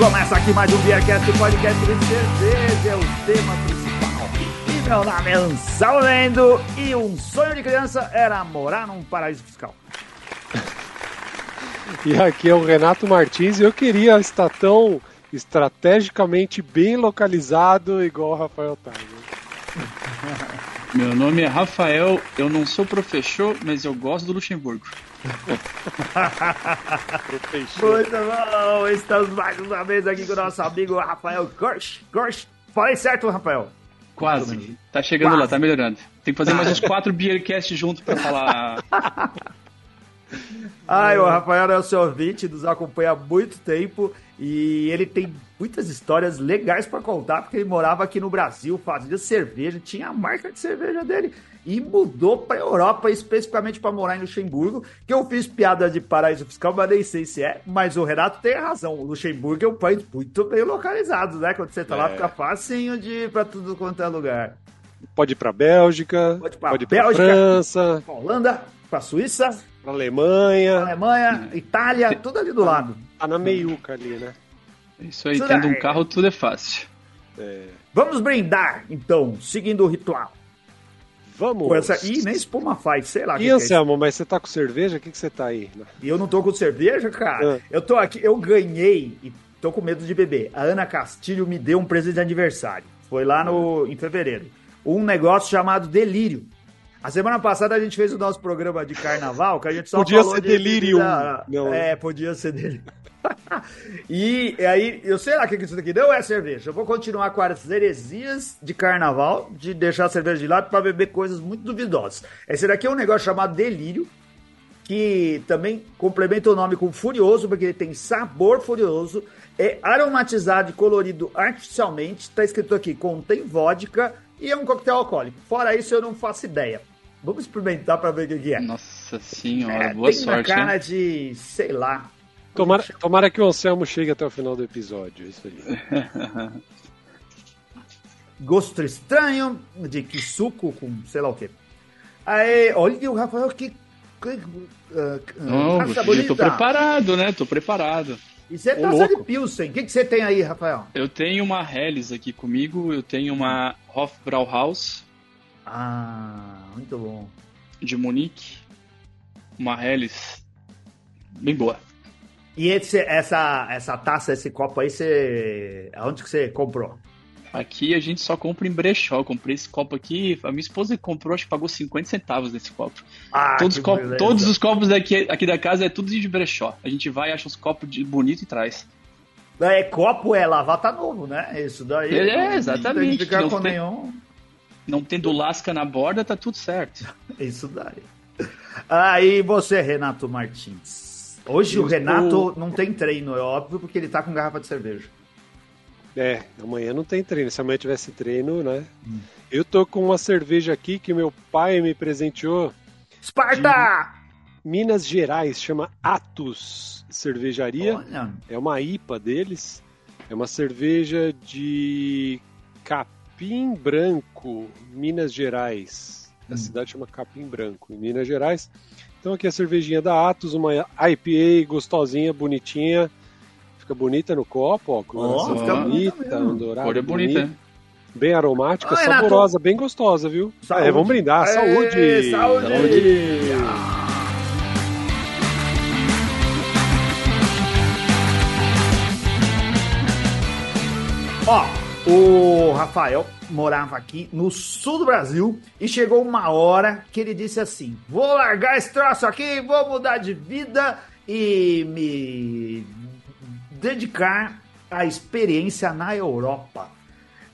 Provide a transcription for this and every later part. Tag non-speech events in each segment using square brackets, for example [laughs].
Começa aqui mais um Beercast, o podcast de cerveja, é o tema principal. E meu nome é Anselmo Lendo e um sonho de criança era morar num paraíso fiscal. E aqui é o Renato Martins e eu queria estar tão estrategicamente bem localizado igual o Rafael Tiger. Meu nome é Rafael, eu não sou professor, mas eu gosto do Luxemburgo. Muito bom, estamos mais uma vez aqui com o nosso amigo Rafael Gorsh. Gorsh, falei certo, Rafael? Quase, tá chegando Quase. lá, tá melhorando. Tem que fazer mais uns [laughs] quatro Beercast junto pra falar. [laughs] Ai, o Rafael é o seu ouvinte, nos acompanha há muito tempo e ele tem muitas histórias legais pra contar, porque ele morava aqui no Brasil, fazia cerveja, tinha a marca de cerveja dele e mudou pra Europa, especificamente pra morar em Luxemburgo, que eu fiz piada de paraíso fiscal, mas nem sei se é, mas o Renato tem razão, o Luxemburgo é um país muito bem localizado, né? Quando você tá lá, É. fica facinho de ir pra tudo quanto é lugar. Pode ir pra Bélgica, Pode ir pra Bélgica. França, Pra Holanda, pra Suíça, pra Alemanha, Alemanha, Itália, tudo ali do lado. tá na meiuca ali, né? Isso aí, Isso tendo daí. um carro tudo é fácil. É, Vamos brindar, então, seguindo o ritual. vamos! Com essa... Ih, nem espuma faz, sei lá. E que é isso. Anselmo, mas você tá com cerveja? O que, que você tá aí? E eu não tô com cerveja, cara. Ah. Eu tô aqui, eu ganhei e tô com medo de beber. A Ana Castilho me deu um presente de aniversário. Foi lá no, em fevereiro. Um negócio chamado Delírio. A semana passada a gente fez o nosso programa de carnaval, que a gente só Podia falou ser de Delirium. bebida- Não, é, podia ser Delírio. [laughs] e aí, eu sei lá o que que isso daqui não é cerveja. Eu vou continuar com as heresias de carnaval, de deixar a cerveja de lado pra beber coisas muito duvidosas. Esse daqui é um negócio chamado Delírio, que também complementa o nome com Furioso, porque ele tem sabor furioso, é aromatizado e colorido artificialmente, está escrito aqui, contém vodka e é um coquetel alcoólico. Fora isso, eu não faço ideia. Vamos experimentar para ver o que que é. Nossa senhora, É, boa tem sorte, cara né? de, sei lá. Tomara, tomara que o Anselmo chegue até o final do episódio, isso aí. [laughs] Gosto estranho, de que suco com sei lá o quê. Aí, olha o Rafael, que... que uh, Não, taça eu bonita. tô preparado, né? Tô preparado. Isso é Ô, taça de louco. Pilsen. O que, que você tem aí, Rafael? Eu tenho uma Helles aqui comigo, eu tenho uma Hofbrauhaus Ah, muito bom. de Munique, uma Helles bem boa. E esse, essa, essa taça, esse copo aí, você. Aonde que você comprou? Aqui a gente só compra em brechó. Eu comprei esse copo aqui. A minha esposa comprou, acho que pagou 50 centavos nesse copo. Ah, todos, que os copos, beleza. todos os copos daqui, aqui da casa é tudo de brechó. A gente vai, acha os copos de bonito e traz. É, copo é lavar, tá novo, né? Isso daí. É, não exatamente. Tem que ficar Não com tem- nenhum. Não tendo lasca na borda, tá tudo certo. [laughs] Isso daí. Aí você, Renato Martins. Hoje Eu o Renato estou- não tem treino, é óbvio, porque ele tá com garrafa de cerveja. É, amanhã não tem treino. Se amanhã tivesse treino, né? Eu tô com uma cerveja aqui que meu pai me presenteou. Esparta! Minas Gerais, chama Atos Cervejaria. Olha, É uma IPA deles. É uma cerveja de Capim Branco, Minas Gerais. A Hum. cidade chama Capim Branco, em Minas Gerais. Então aqui a cervejinha da Atos, uma IPA gostosinha, bonitinha. Fica bonita no copo, ó. Coloração fica bonita bonita, um dourado Cor é bonita, né? Bem aromática, Ô, Renato. saborosa, bem gostosa, viu? Saúde. É, vamos brindar. Aê, saúde! saúde! Ó, o Rafael morava aqui no sul do Brasil e chegou uma hora que ele disse assim: vou largar esse troço aqui, vou mudar de vida e me dedicar à experiência na Europa.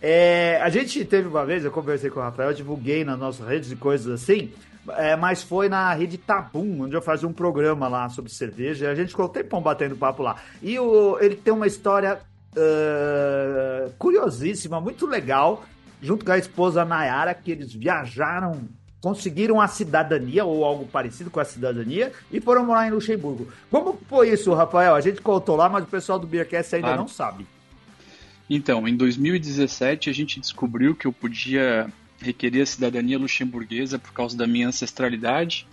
É, a gente teve uma vez, eu conversei com o Rafael, divulguei nas nossas redes e coisas assim, é, mas foi na rede Tabum, onde eu fazia um programa lá sobre cerveja, e a gente ficou um tempão batendo papo lá. E o, ele tem uma história ah, curiosíssima, muito legal, junto com a esposa Nayara, que eles viajaram, conseguiram a cidadania, ou algo parecido com a cidadania, e foram morar em Luxemburgo. Como foi isso, Rafael? A gente contou lá, mas o pessoal do Beercast ainda Claro. não sabe. Então, em 2017 a gente descobriu que eu podia requerer a cidadania luxemburguesa por causa da minha ancestralidade.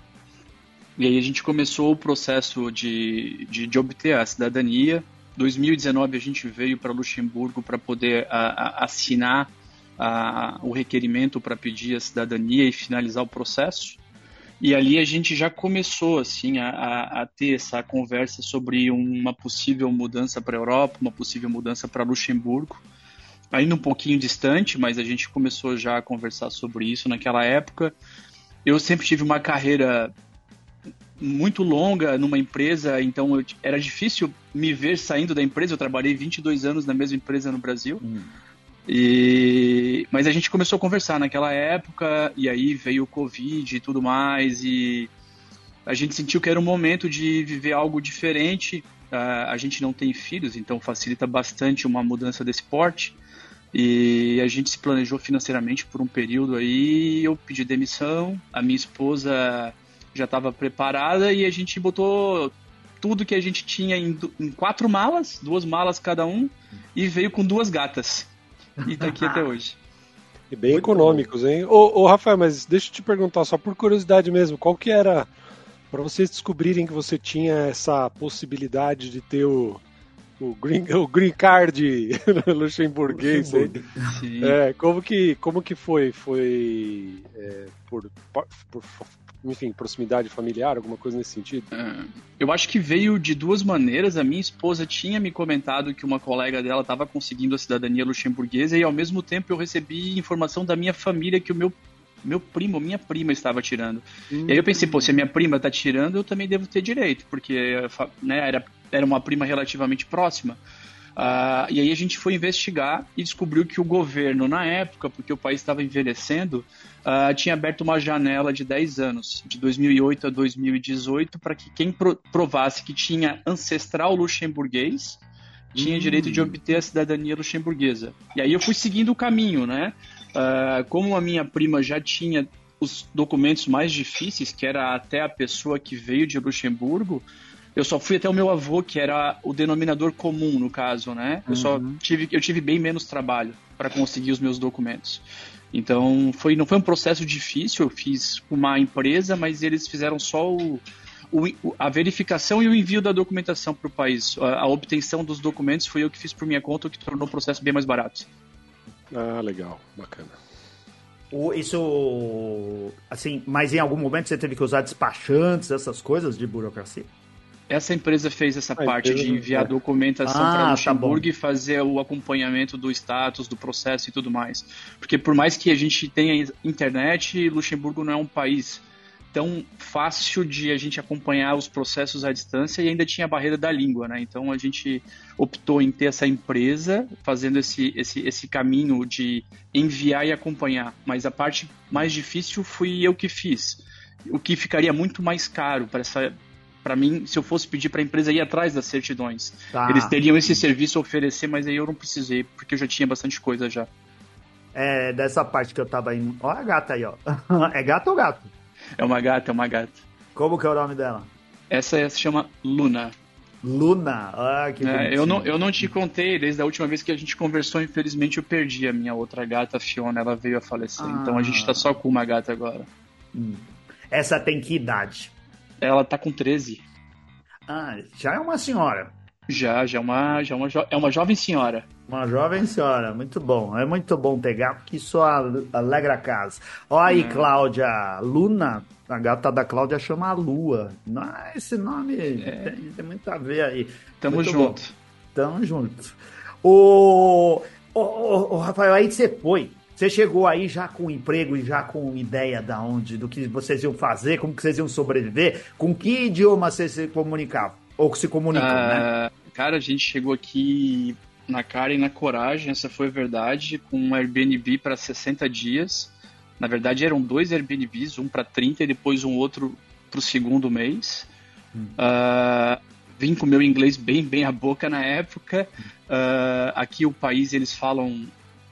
E aí a gente começou o processo de, de, de obter a cidadania. 2019 a gente veio para Luxemburgo para poder a, a, assinar a, o requerimento para pedir a cidadania e finalizar o processo. E ali a gente já começou assim a, a, ter essa conversa sobre uma possível mudança para a Europa, uma possível mudança para Luxemburgo. Ainda um pouquinho distante, mas a gente começou já a conversar sobre isso naquela época. Eu sempre tive uma carreira muito longa numa empresa, então eu, era difícil me ver saindo da empresa. Eu trabalhei 22 anos na mesma empresa no Brasil. Hum. E, mas a gente começou a conversar naquela época, e aí veio o Covid e tudo mais, e a gente sentiu que era um momento de viver algo diferente. Uh, a gente não tem filhos, então facilita bastante uma mudança desse porte. E a gente se planejou financeiramente por um período aí. Eu pedi demissão, a minha esposa já estava preparada e a gente botou tudo que a gente tinha em, em quatro malas, duas malas cada um, e veio com duas gatas e tá aqui até [laughs] hoje. E bem Muito econômicos, bom. hein? Ô, ô, Rafael, mas deixa eu te perguntar, só por curiosidade mesmo, qual que era, para vocês descobrirem que você tinha essa possibilidade de ter o, o green, o green card [laughs] luxemburguês. É, como que como que foi? Foi é, por, por, por, enfim, proximidade familiar, alguma coisa nesse sentido? É, eu acho que veio de duas maneiras. A minha esposa tinha me comentado que uma colega dela estava conseguindo a cidadania luxemburguesa e ao mesmo tempo eu recebi informação da minha família que o meu meu primo, minha prima estava tirando. Hum. E aí eu pensei, pô, se a minha prima está tirando, eu também devo ter direito, porque né, era, era uma prima relativamente próxima. Uh, e aí a gente foi investigar e descobriu que o governo, na época, porque o país estava envelhecendo, uh, tinha aberto uma janela de 10 anos, de 2008 a 2018, para que quem provasse que tinha ancestral luxemburguês tinha hum. direito de obter a cidadania luxemburguesa. E aí eu fui seguindo o caminho, né? Uh, como a minha prima já tinha os documentos mais difíceis, que era até a pessoa que veio de Luxemburgo, eu só fui até o meu avô, que era o denominador comum no caso, né? Eu uhum. só tive, eu tive bem menos trabalho para conseguir os meus documentos. Então, foi, não foi um processo difícil, eu fiz uma empresa, mas eles fizeram só o, o, a verificação e o envio da documentação para o país. A, a, obtenção dos documentos foi eu que fiz por minha conta, o que tornou o processo bem mais barato. Ah, legal, bacana. O, isso, assim, mas em algum momento você teve que usar despachantes, essas coisas de burocracia? Essa empresa fez essa a parte de enviar documentação ah, para tá Luxemburgo tá e fazer o acompanhamento do status, do processo e tudo mais. Porque por mais que a gente tenha internet, Luxemburgo não é um país tão fácil de a gente acompanhar os processos à distância e ainda tinha a barreira da língua, né? Então a gente optou em ter essa empresa fazendo esse, esse, esse caminho de enviar e acompanhar. Mas a parte mais difícil fui eu que fiz. O que ficaria muito mais caro para essa para mim, se eu fosse pedir para a empresa ir atrás das certidões. Tá. Eles teriam esse serviço a oferecer, mas aí eu não precisei, porque eu já tinha bastante coisa já. É, dessa parte que eu tava indo. Olha a gata aí, ó. [laughs] É gato ou gato? É uma gata, é uma gata. Como que é o nome dela? Essa se chama Luna. Luna, ah, que é, eu não Eu não te contei, desde a última vez que a gente conversou, infelizmente eu perdi a minha outra gata, a Fiona, ela veio a falecer. Ah. Então a gente tá só com uma gata agora. Hum. Essa tem que idade? Ela tá com 13. Ah, já é uma senhora. Já, já é uma, já é uma, é uma jovem senhora. Uma jovem senhora, muito bom. É muito bom ter gato que só alegra a casa. Olha aí, é. Cláudia. Luna, a gata da Cláudia chama a Lua. Ah, esse nome é. tem, tem, muito a ver aí. Tamo muito junto. Bom. Tamo junto. O, o, o, o Rafael, aí você foi você chegou aí já com emprego e já com ideia da onde, do que vocês iam fazer, como que vocês iam sobreviver? Com que idioma vocês se comunicavam? Ou se comunicam, uh, né? Cara, a gente chegou aqui na cara e na coragem, essa foi a verdade, com um Airbnb para 60 dias. Na verdade, eram dois Airbnbs, um para 30 e depois um outro para o segundo mês. Hum. Uh, vim com meu inglês bem, bem a boca na época. Uh, aqui o país eles falam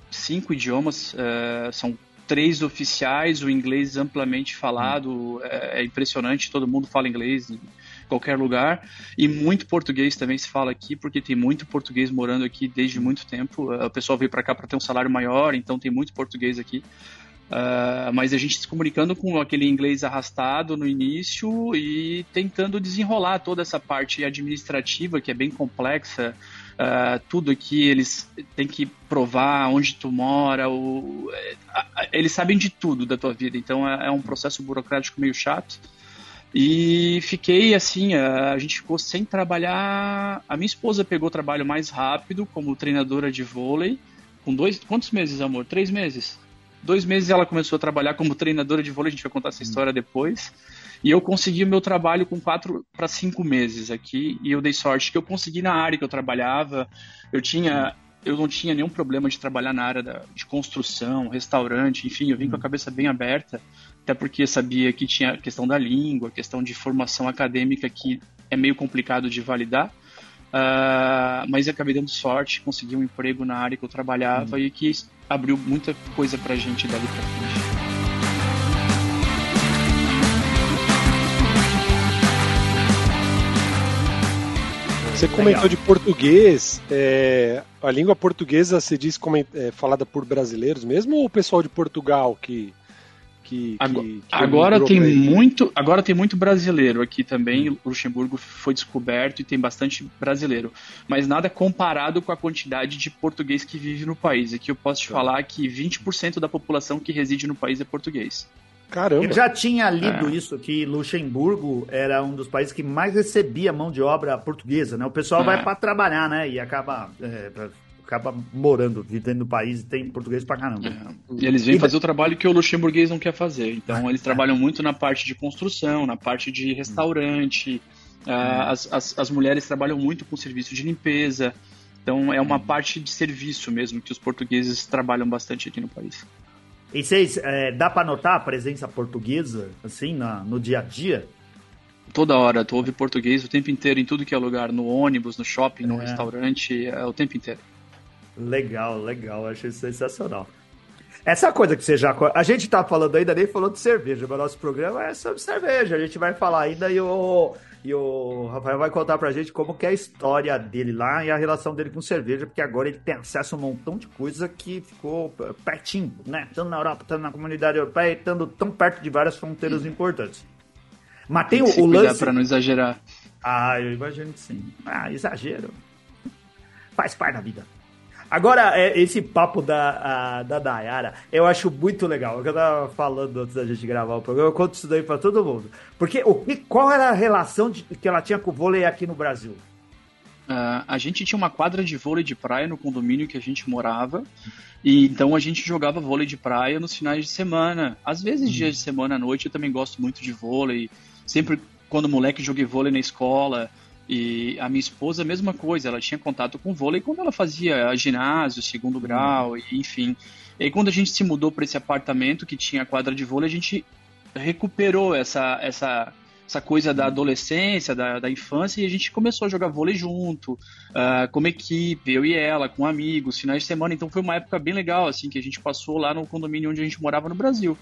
cinco idiomas, uh, são três oficiais, o inglês amplamente falado, é, é, impressionante, todo mundo fala inglês qualquer lugar, e muito português também se fala aqui, porque tem muito português morando aqui desde muito tempo, uh, o pessoal veio para cá para ter um salário maior, então tem muito português aqui. Uh, mas a gente se comunicando com aquele inglês arrastado no início e tentando desenrolar toda essa parte administrativa que é bem complexa. Uh, tudo aqui eles têm que provar onde tu mora, o, uh, eles sabem de tudo da tua vida, então é, é um processo burocrático meio chato. E fiquei assim, a gente ficou sem trabalhar. A minha esposa pegou o trabalho mais rápido como treinadora de vôlei. Com dois. Quantos meses, amor? Três meses? dois meses ela começou a trabalhar como treinadora de vôlei, a gente vai contar essa história depois. E eu consegui o meu trabalho com quatro para cinco meses aqui, e eu dei sorte que eu consegui na área que eu trabalhava. Eu tinha, eu não tinha nenhum problema de trabalhar na área da, de construção, restaurante, enfim, eu vim com a cabeça bem aberta, até porque sabia que tinha a questão da língua, a questão de formação acadêmica que é meio complicado de validar. Uh, mas acabei dando sorte, consegui um emprego na área que eu trabalhava uhum. e que abriu muita coisa pra gente dali pra frente. Você comentou Legal. de português. É, a língua portuguesa se diz é, falada por brasileiros mesmo ou o pessoal de Portugal que que, agora, que, que agora tem muito agora tem muito brasileiro aqui também hum. Luxemburgo foi descoberto e tem bastante brasileiro mas nada comparado com a quantidade de português que vive no país aqui eu posso te tá. falar que 20% da população que reside no país é português Caramba. Eu já tinha lido é. isso, que Luxemburgo era um dos países que mais recebia mão de obra portuguesa, né? O pessoal é. vai para trabalhar, né? E acaba é, acaba morando, vivendo no país e tem português pra caramba. É. E eles vêm e... fazer o trabalho que o luxemburguês não quer fazer. Então, eles trabalham muito na parte de construção, na parte de restaurante. Hum. as, as, as mulheres trabalham muito com serviço de limpeza. Então, é uma hum. parte de serviço mesmo que os portugueses trabalham bastante aqui no país. E vocês, é, dá para notar a presença portuguesa, assim, na, no dia a dia? Toda hora, tu ouve português o tempo inteiro, em tudo que é lugar, no ônibus, no shopping, no é. restaurante, é o tempo inteiro. Legal, legal, achei sensacional. Essa coisa que você já. A gente tá falando ainda, nem falou de cerveja, mas nosso programa é sobre cerveja. A gente vai falar ainda e o, e o Rafael vai contar pra gente como que é a história dele lá e a relação dele com cerveja, porque agora ele tem acesso a um montão de coisa que ficou pertinho, né? Tanto na Europa, tanto na comunidade europeia, estando tão perto de várias fronteiras importantes. Mas tem, tem o, o lance. pra não exagerar. Ah, eu imagino que sim. Ah, exagero. Faz parte da vida. Agora, é, esse papo da, a, da Dayara, eu acho muito legal. Eu tava falando antes da gente gravar o programa, eu conto isso daí pra todo mundo. Porque o, qual era a relação de, que ela tinha com o vôlei aqui no Brasil? Uh, a gente tinha uma quadra de vôlei de praia no condomínio que a gente morava. E então a gente jogava vôlei de praia nos finais de semana. Às vezes, uhum. dias de semana à noite, eu também gosto muito de vôlei. Sempre quando moleque joguei vôlei na escola. E a minha esposa, a mesma coisa, ela tinha contato com vôlei quando ela fazia ginásio, segundo uhum. grau, e, enfim. E aí, quando a gente se mudou para esse apartamento que tinha quadra de vôlei, a gente recuperou essa, essa, essa coisa da adolescência, da, da infância, e a gente começou a jogar vôlei junto, uh, como equipe, eu e ela, com amigos, finais de semana. Então foi uma época bem legal, assim, que a gente passou lá no condomínio onde a gente morava no Brasil.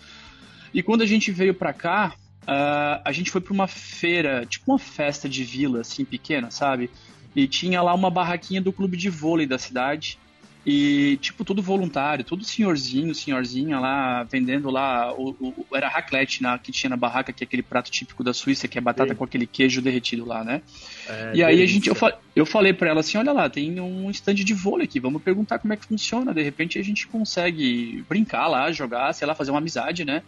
E quando a gente veio para cá, uh, a gente foi para uma feira, tipo uma festa de vila, assim, pequena, sabe? E tinha lá uma barraquinha do clube de vôlei da cidade. E, tipo, tudo voluntário, tudo senhorzinho, senhorzinha lá, vendendo lá, o, o era raclette na, que tinha na barraca, que é aquele prato típico da Suíça, que é batata Sim. com aquele queijo derretido lá, né? É, e aí a gente, eu, eu falei para ela assim, olha lá, tem um stand de vôlei aqui, vamos perguntar como é que funciona, de repente a gente consegue brincar lá, jogar, sei lá, fazer uma amizade, né?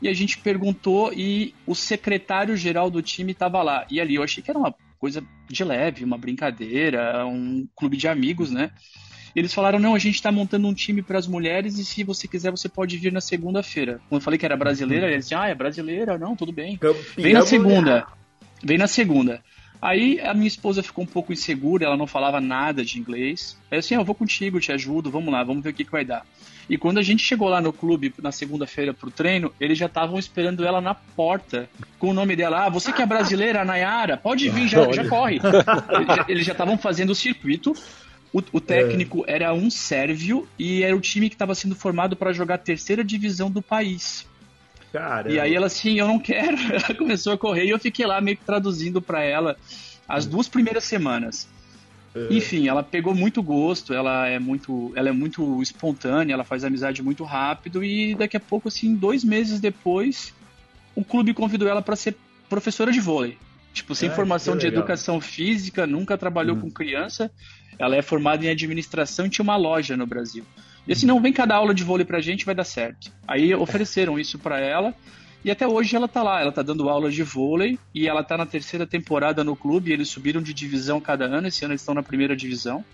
E a gente perguntou e o secretário-geral do time estava lá. E ali eu achei que era uma coisa de leve, uma brincadeira, um clube de amigos, né? Eles falaram: não, a gente está montando um time para as mulheres e se você quiser você pode vir na segunda-feira. Quando eu falei que era brasileira, eles disseram: ah, é brasileira, não, tudo bem. Vem na segunda. Vem na segunda. Aí a minha esposa ficou um pouco insegura, ela não falava nada de inglês. Aí eu assim, ah, eu vou contigo, te ajudo, vamos lá, vamos ver o que, que vai dar. E quando a gente chegou lá no clube na segunda-feira pro treino, eles já estavam esperando ela na porta com o nome dela. Ah, você que é brasileira, Nayara, pode vir, já, já corre. [laughs] Eles já estavam fazendo o circuito. O, o técnico é. era um sérvio e era o time que estava sendo formado para jogar a terceira divisão do país. Caramba. E aí ela assim, eu não quero. [laughs] Ela começou a correr e eu fiquei lá meio que traduzindo para ela as duas primeiras semanas. É. Enfim, ela pegou muito gosto, ela é muito, ela é muito espontânea, ela faz amizade muito rápido e daqui a pouco, assim, dois meses depois, o clube convidou ela para ser professora de vôlei. Tipo, sem é, formação de educação física, nunca trabalhou hum. com criança. Ela é formada em administração e tinha uma loja no Brasil. E assim, não, vem cada aula de vôlei pra gente, vai dar certo. Aí ofereceram isso para ela. E até hoje ela tá lá, ela tá dando aulas de vôlei e ela tá na terceira temporada no clube. Eles subiram de divisão cada ano, esse ano eles estão na primeira divisão.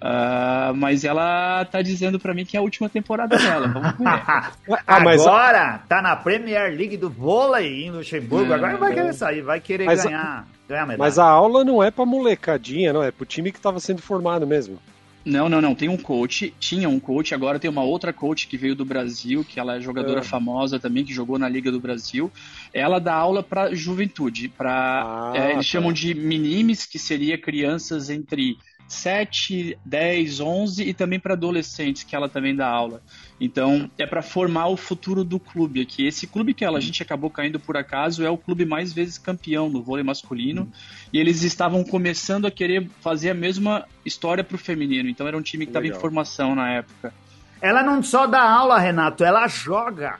Uh, mas ela tá dizendo para mim que é a última temporada dela. Vamos ver. [laughs] ah, mas agora tá na Premier League do vôlei em Luxemburgo. É, agora vai querer sair, vai querer mas ganhar, a, ganhar medalha. Mas a aula não é pra molecadinha, não. É pro time que tava sendo formado mesmo. Não, não, não. Tem um coach, tinha um coach, agora tem uma outra coach que veio do Brasil, que ela é jogadora é. famosa também, que jogou na Liga do Brasil. Ela dá aula para juventude, para ah, é, eles tá. chamam de minimes, que seria crianças entre 7, 10, 11 e também para adolescentes, que ela também dá aula. Então, é para formar o futuro do clube aqui. Esse clube que ela, a gente acabou caindo por acaso é o clube mais vezes campeão no vôlei masculino. E eles estavam começando a querer fazer a mesma história para o feminino. Então, era um time que estava em formação na época. Ela não só dá aula, Renato, ela joga.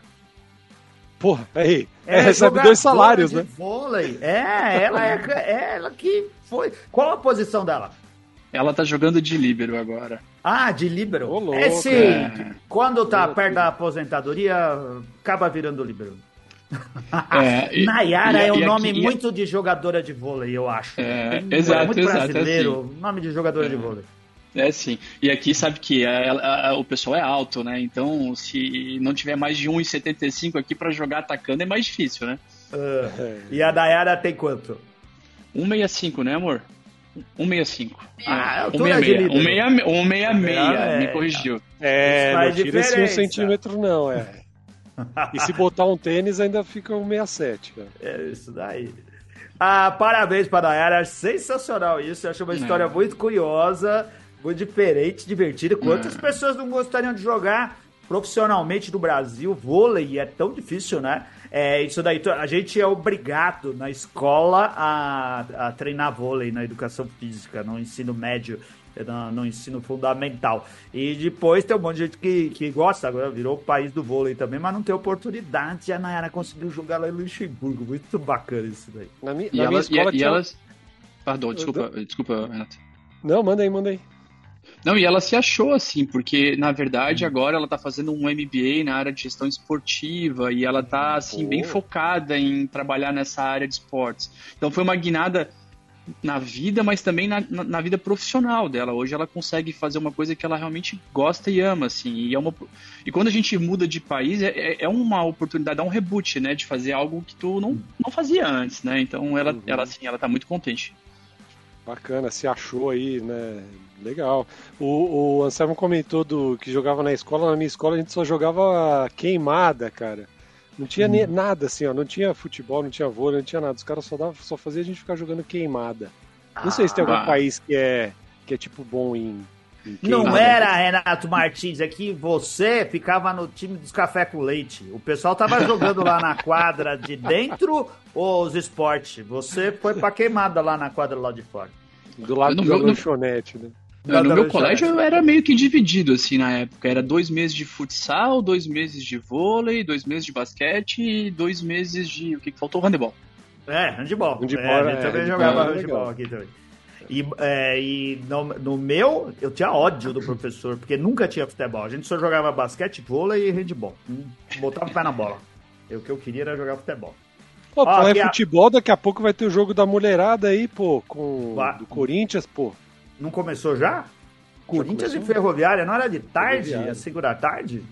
Porra, aí. É, recebe dois salários, né? Vôlei. É, ela é, é ela que foi. Qual a posição dela? Ela tá jogando de líbero agora. Ah, de líbero? Ô, louco, Esse, é. quando tá perto da aposentadoria, acaba virando líbero. É, [laughs] Nayara e, é um nome aqui, muito de jogadora de vôlei, eu acho. É, é exato, muito brasileiro, exato, assim. nome de jogadora é. de vôlei. É sim. E aqui sabe que a, a, a, o pessoal é alto, né? Então, se não tiver mais de 1,75 aqui para jogar atacando, é mais difícil, né? Uh, e a Nayara tem quanto? 1,65, né, amor? 165. Ah, 166. 166, me corrigiu. É, não tira esse um centímetro não, é. E se botar um tênis ainda fica 167, cara. É isso daí. Ah, parabéns para a Dayara, sensacional isso. Eu acho uma história muito curiosa, muito diferente, divertida. Quantas pessoas não gostariam de jogar profissionalmente no Brasil vôlei? É tão difícil, né? É, isso daí, a gente é obrigado na escola a, a treinar vôlei na educação física, no ensino médio, no, no, ensino fundamental. E depois tem um monte de gente que, que gosta, agora virou o país do vôlei também, mas não tem oportunidade. E a Nayara conseguiu jogar lá em Luxemburgo. Muito bacana isso daí. Na, mi, na minha escola e, tinha... e elas. Perdão, desculpa, desculpa, Renato. Não, manda aí, manda aí. Não, e ela se achou assim, porque na verdade agora ela tá fazendo um MBA na área de gestão esportiva e ela tá assim bem focada em trabalhar nessa área de esportes. Então foi uma guinada na vida, mas também na, na, na, vida profissional dela. Hoje ela consegue fazer uma coisa que ela realmente gosta e ama, assim. E, é uma, e quando a gente muda de país, é, é uma oportunidade, é um reboot, né? De fazer algo que tu não, não fazia antes, né? Então ela, uhum. ela, assim, ela tá muito contente. Bacana, se achou aí, né? Legal. O, o Anselmo comentou do que jogava na escola. Na minha escola a gente só jogava queimada, cara. Não tinha hum. nada assim, ó. Não tinha futebol, não tinha vôlei, não tinha nada. Os caras só, dava, só faziam a gente ficar jogando queimada. Não sei se tem algum ah. país que é, que é tipo bom em. em não era, Renato Martins, é que você ficava no time dos café com leite. O pessoal tava [laughs] jogando lá na quadra de dentro ou os esportes. Você foi pra queimada lá na quadra lá de fora. Do lado do lanchonete, né? No meu colégio era meio que dividido, assim, na época. Era dois meses de futsal, dois meses de vôlei, dois meses de basquete e dois meses de. O que, que faltou? Handebol. É, handebol. handebol é, a gente é, também jogava é handebol aqui também. E, é, e no, no, meu, eu tinha ódio do professor, porque nunca tinha futebol. A gente só jogava basquete, vôlei e handeball. Botava o pé na bola. o que eu queria era jogar futebol. Pô, Ó, é futebol, daqui a pouco vai ter o jogo da mulherada aí, pô, com vai. do Corinthians, pô. Não começou já? Corinthians começou? e Ferroviária, não era de tarde? A segunda tarde?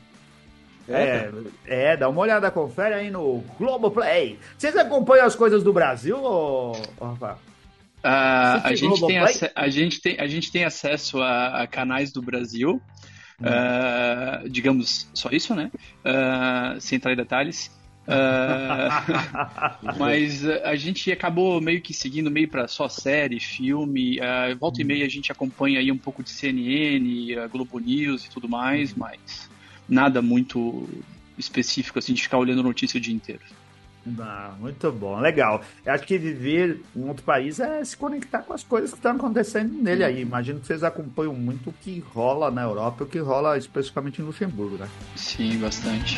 É, é, é, dá uma olhada, confere aí no Globoplay. Vocês acompanham as coisas do Brasil, ou, Rafa? Uh, a, gente tem a, gente tem, a gente tem acesso a, a canais do Brasil, hum. uh, digamos só isso, né? Uh, sem entrar em detalhes. Uh, mas a gente acabou meio que seguindo meio para só série, filme. Uh, volta e meia a gente acompanha aí um pouco de CNN, uh, Globo News e tudo mais, mas nada muito específico assim de ficar olhando notícia o dia inteiro. Ah, muito bom, legal. Eu acho que viver em outro país é se conectar com as coisas que estão acontecendo nele aí. Imagino que vocês acompanham muito o que rola na Europa e o que rola especificamente em Luxemburgo, né? Sim, bastante.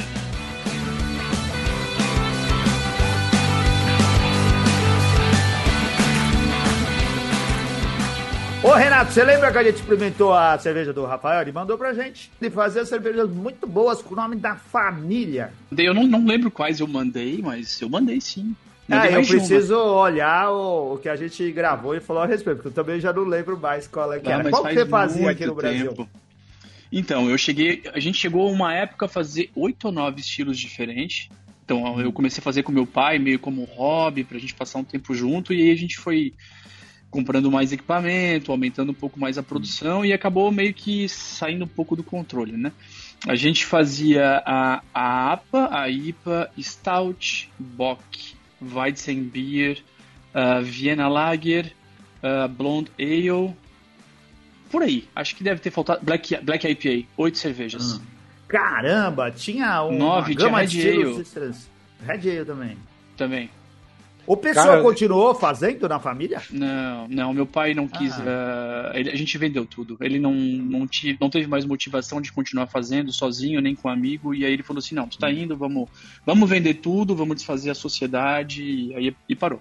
Ô Renato, você lembra que a gente experimentou a cerveja do Rafael? Ele mandou pra gente de fazer cervejas muito boas com o nome da família. Eu não, não lembro quais eu mandei, mas eu mandei sim. Ah, eu preciso uma. olhar o, o, que a gente gravou e falou a respeito, porque eu também já não lembro mais qual é que ah, era. Qual que você fazia aqui no Brasil? Tempo. Então, eu cheguei. A gente chegou uma época a fazer oito ou nove estilos diferentes. Então, eu comecei a fazer com meu pai, meio como hobby, pra gente passar um tempo junto, e aí a gente foi comprando mais equipamento, aumentando um pouco mais a produção e acabou meio que saindo um pouco do controle, né? A gente fazia a, a APA, a IPA, Stout, Bock, Weizenbier, uh, Vienna Lager, uh, Blonde Ale, por aí. Acho que deve ter faltado Black, Black IPA, oito cervejas. Hum. Caramba, tinha um Nove, tinha Red Ale. Red Ale também. Também. O pessoal Cara, continuou fazendo na família? Não, não. Meu pai não quis. Ah. Uh, ele, a gente vendeu tudo. Ele não, não, tive, não teve mais motivação de continuar fazendo sozinho, nem com um amigo. E aí ele falou assim: não, tu tá indo, vamos, vamos vender tudo, vamos desfazer a sociedade. E aí e parou.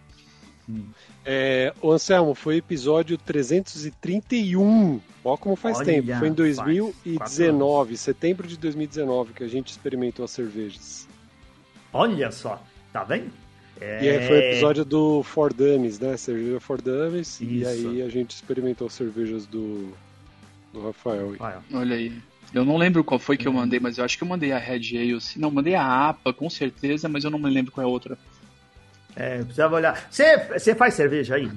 Hum. É, o Anselmo, foi episódio 331. Ó, como faz Olha, tempo. Foi em 2019, setembro de 2019, que a gente experimentou as cervejas. Olha só, tá vendo? É... E aí foi o episódio do For Dummies, né? Cerveja For Dummies. Isso. E aí a gente experimentou cervejas do, do Rafael. Olha aí. Eu não lembro qual foi que eu mandei, mas eu acho que eu mandei a Red Ale. Não, mandei a APA, com certeza, mas eu não me lembro qual é a outra. É, precisava olhar. Você, você faz cerveja aí?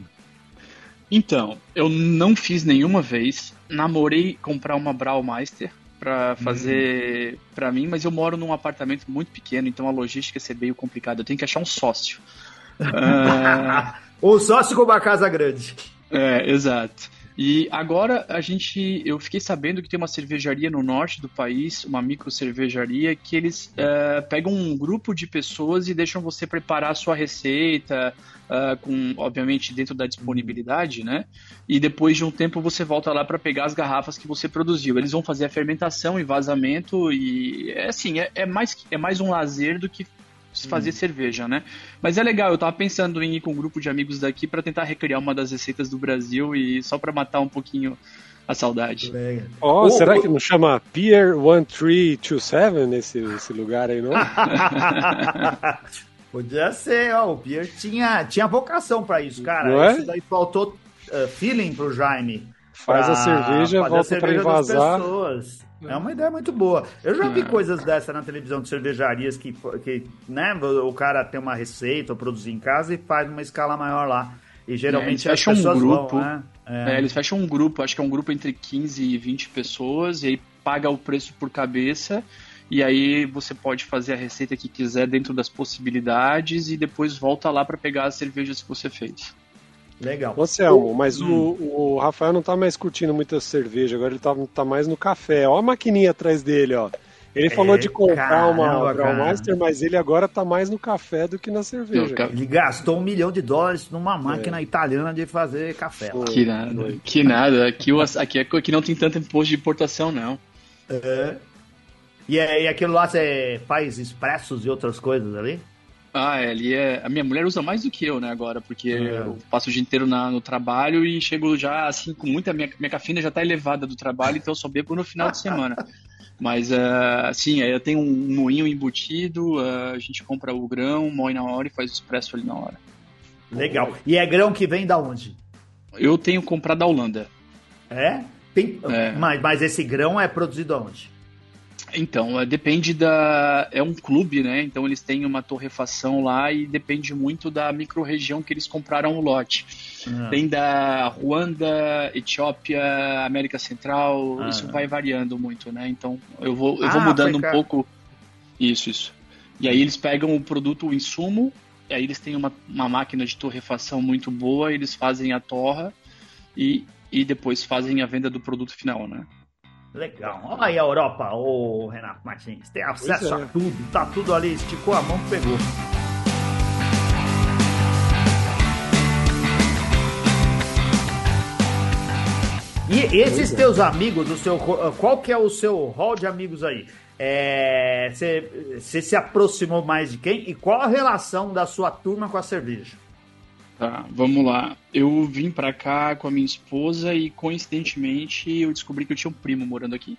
Então, eu não fiz nenhuma vez. Namorei comprar uma Braumeister para fazer uhum. para mim, mas eu moro num apartamento muito pequeno, então a logística ia ser meio complicada. Eu tenho que achar um sócio. uh... [laughs] Ou sócio com uma casa grande. É, exato. E agora a gente, eu fiquei sabendo que tem uma cervejaria no norte do país, uma micro cervejaria, que eles uh, pegam um grupo de pessoas e deixam você preparar a sua receita, uh, com, obviamente, dentro da disponibilidade, né? E depois de um tempo você volta lá para pegar as garrafas que você produziu. Eles vão fazer a fermentação e vazamento e é assim, é, é mais, é mais um lazer do que fazer hum. cerveja, né? Mas é legal, eu tava pensando em ir com um grupo de amigos daqui para tentar recriar uma das receitas do Brasil e só para matar um pouquinho a saudade. Oh, oh, será oh, que não chama Pier 1327 nesse, nesse lugar aí, não? [laughs] Podia ser, ó, o Pier tinha, tinha vocação para isso, cara. Não é? Isso daí faltou uh, feeling pro Jaime. Faz a cerveja, volta para envasar. É uma ideia muito boa. Eu já vi é. coisas dessa na televisão de cervejarias que, que né, o cara tem uma receita ou produzir em casa e faz uma escala maior lá. E geralmente é, eles fecham um grupo. Vão, né? é. É, eles fecham um grupo, acho que é um grupo entre 15 e 20 pessoas, e aí paga o preço por cabeça. E aí você pode fazer a receita que quiser dentro das possibilidades e depois volta lá para pegar as cervejas que você fez. Legal. Ô, Selmo, mas hum. o, o Rafael não tá mais curtindo muita cerveja, agora ele tá, tá mais no café. Ó a maquininha atrás dele, ó. Ele falou é, de comprar caramba, uma Brewmaster, mas ele agora tá mais no café do que na cerveja. Ele gastou um milhão de dólares numa máquina é. italiana de fazer café. Lá. Que nada, que nada. Aqui, aqui, aqui não tem tanto imposto de importação, não. É. E, e aquilo lá você faz expressos e outras coisas ali? Ah, é, ali é. A minha mulher usa mais do que eu, né, agora, porque é. eu passo o dia inteiro na, no trabalho e chego já assim com muita. Minha, minha cafeína já tá elevada do trabalho, então eu só bebo no final de semana. Mas, uh, assim, eu tenho um moinho embutido, uh, a gente compra o grão, moe na hora e faz o expresso ali na hora. Legal. E é grão que vem da onde? Eu tenho comprado da Holanda. É? Tem... É. Mas, mas esse grão é produzido aonde? Então, é, depende da. É um clube, né? Então eles têm uma torrefação lá e depende muito da microrregião que eles compraram o lote. Ah. Tem da Ruanda, Etiópia, América Central, ah. isso vai variando muito, né? Então eu vou, eu vou ah, mudando um pouco. Isso, isso. E aí eles pegam o produto, o insumo, e aí eles têm uma, uma máquina de torrefação muito boa, eles fazem a torra e, e depois fazem a venda do produto final, né? Legal. Olha aí a Europa, ô Renato Martins. Tem acesso é. a tudo. Tá tudo ali, esticou a mão, pegou. E esses é. teus amigos, o seu, eh, qual que é o seu hall de amigos aí? É, você é, se aproximou mais de quem? E qual a relação da sua turma com a cerveja? Tá, vamos lá. Eu vim pra cá com a minha esposa e coincidentemente eu descobri que eu tinha um primo morando aqui.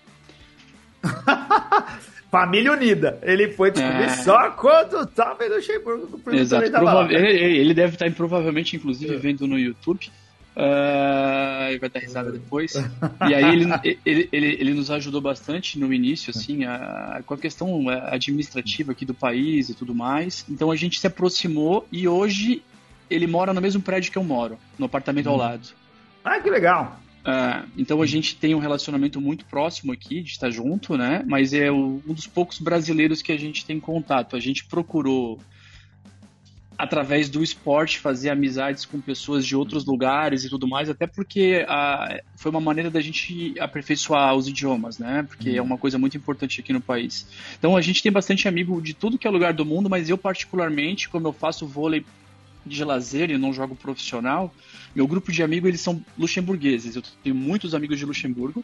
[laughs] Família unida. Ele foi descobrir é... só quando tava em Luxemburgo. Exato. Prova... Ele, ele, deve estar provavelmente, inclusive, é. vendo no YouTube. Uh, ele vai dar risada depois. E aí ele, [laughs] ele, ele, ele, nos ajudou bastante no início, assim, a, com a questão administrativa aqui do país e tudo mais. Então a gente se aproximou e hoje ele mora no mesmo prédio que eu moro, no apartamento hum. ao lado. Ah, que legal! Uh, então a gente tem um relacionamento muito próximo aqui, de estar junto, né? Mas é um dos poucos brasileiros que a gente tem contato. A gente procurou através do esporte fazer amizades com pessoas de outros lugares e tudo mais, até porque a, foi uma maneira da gente aperfeiçoar os idiomas, né? Porque uhum. é uma coisa muito importante aqui no país. Então a gente tem bastante amigo de tudo que é lugar do mundo, mas eu particularmente, como eu faço vôlei de lazer e não jogo profissional, meu grupo de amigos eles são luxemburgueses. Eu tenho muitos amigos de Luxemburgo.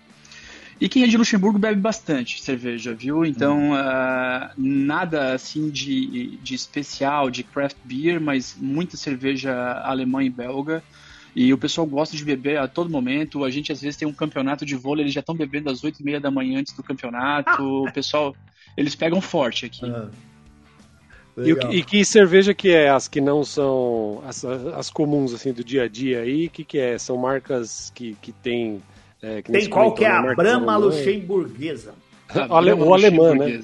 E quem é de Luxemburgo bebe bastante cerveja, viu? Então, uh, nada assim de, de especial, de craft beer, mas muita cerveja alemã e belga. E o pessoal gosta de beber a todo momento. A gente às vezes tem um campeonato de vôlei, eles já estão bebendo às oito e meia da manhã antes do campeonato. [laughs] O pessoal, eles pegam forte aqui. Ah. E, e, que cerveja que é as que não são as, as comuns assim do dia a dia aí? Que que é? São marcas que, que tem é, que tem qual que é a Brahma Luxemburguesa? o, ale, o alemã, né?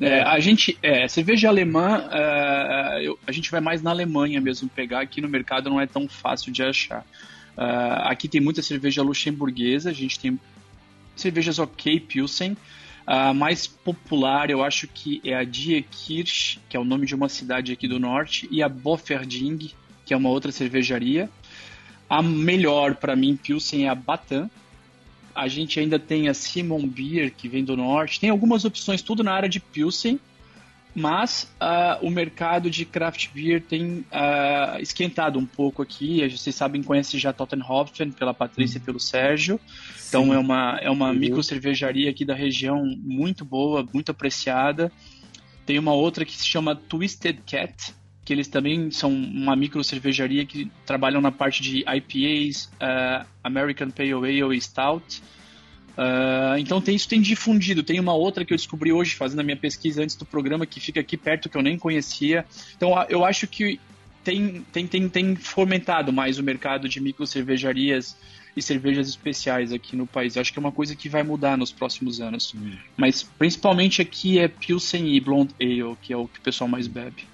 É, a gente, é, cerveja alemã, é, eu, a gente vai mais na Alemanha mesmo pegar, aqui no mercado não é tão fácil de achar. Uh, aqui tem muita cerveja luxemburguesa, a gente tem cervejas ok, Pilsen. A mais popular, eu acho que é a Diekirch, que é o nome de uma cidade aqui do norte, e a Boferding, que é uma outra cervejaria. A melhor para mim, Pilsen, é a Batan. A gente ainda tem a Simon Beer, que vem do norte. Tem algumas opções, tudo na área de Pilsen. Mas uh, o mercado de craft beer tem uh, esquentado um pouco aqui. Vocês sabem, conhece já Tottenhofen pela Patrícia e pelo Sérgio. Então Sim. é uma, é uma micro cervejaria aqui da região muito boa, muito apreciada. Tem uma outra que se chama Twisted Cat, que eles também são uma micro cervejaria que trabalham na parte de IPAs, uh, ah, American Pale Ale e Stout. Uh, então tem, isso tem difundido. Tem uma outra que eu descobri hoje fazendo a minha pesquisa antes do programa que fica aqui perto que eu nem conhecia. Então eu acho que tem, tem, tem, tem fomentado mais o mercado de micro cervejarias e cervejas especiais aqui no país. Eu acho que é uma coisa que vai mudar nos próximos anos. Hum. Mas principalmente aqui é Pilsen e Blonde Ale, que é o que o pessoal mais bebe.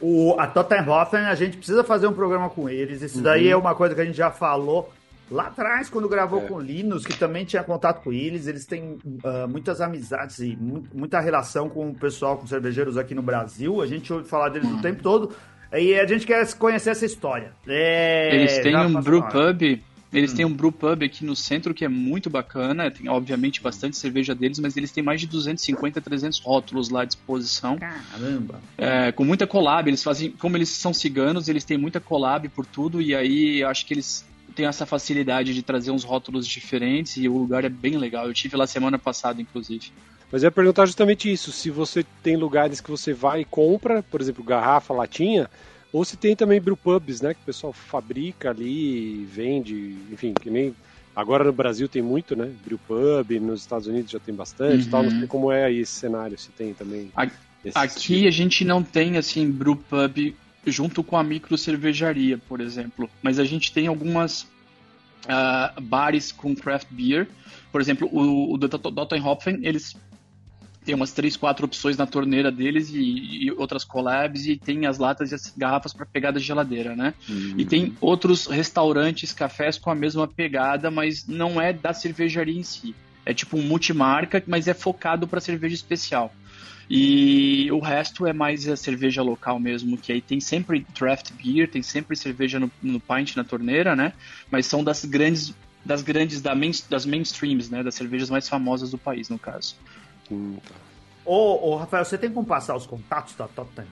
O, a Tottenhofen, a gente precisa fazer um programa com eles. Isso uhum. daí é uma coisa que a gente já falou Lá atrás, quando gravou é. com o Linus, que também tinha contato com eles, eles têm uh, muitas amizades e muita relação com o pessoal, com cervejeiros aqui no Brasil. A gente ouve falar deles o tempo todo. E a gente quer conhecer essa história. É, eles têm um brew pub. Eles hum. têm um brew pub aqui no centro que é muito bacana. Tem, obviamente, bastante cerveja deles, mas eles têm mais de 250, 300 rótulos lá à disposição. Caramba! É, com muita collab. Eles fazem, como eles são ciganos, eles têm muita collab por tudo. E aí, acho que eles tem essa facilidade de trazer uns rótulos diferentes e o lugar é bem legal. Eu tive lá semana passada, inclusive. Mas eu ia perguntar justamente isso: se você tem lugares que você vai e compra, por exemplo, garrafa, latinha, ou se tem também brewpubs, né? Que o pessoal fabrica ali, vende, enfim, que nem. Agora no Brasil tem muito, né? Brewpub, nos Estados Unidos já tem bastante uhum. tal. Não sei como é aí esse cenário, se tem também. Aqui tipo. a gente não tem, assim, brewpub junto com a micro cervejaria, por exemplo. Mas a gente tem algumas uh, bares com craft beer. Por exemplo, o, o Dottenhopfen, eles têm umas três, quatro opções na torneira deles e, e outras collabs e tem as latas e as garrafas para pegar da geladeira, né? Uhum. E tem outros restaurantes, cafés com a mesma pegada, mas não é da cervejaria em si. É tipo um multimarca, mas é focado para cerveja especial. E o resto é mais a cerveja local mesmo, que aí tem sempre draft beer, tem sempre cerveja no, no pint na torneira, né? Mas são das grandes das grandes da main, das mainstreams, né? Das cervejas mais famosas do país, no caso. Hum, tá. Ô, ô, Rafael, você tem como passar os contatos da Tottenham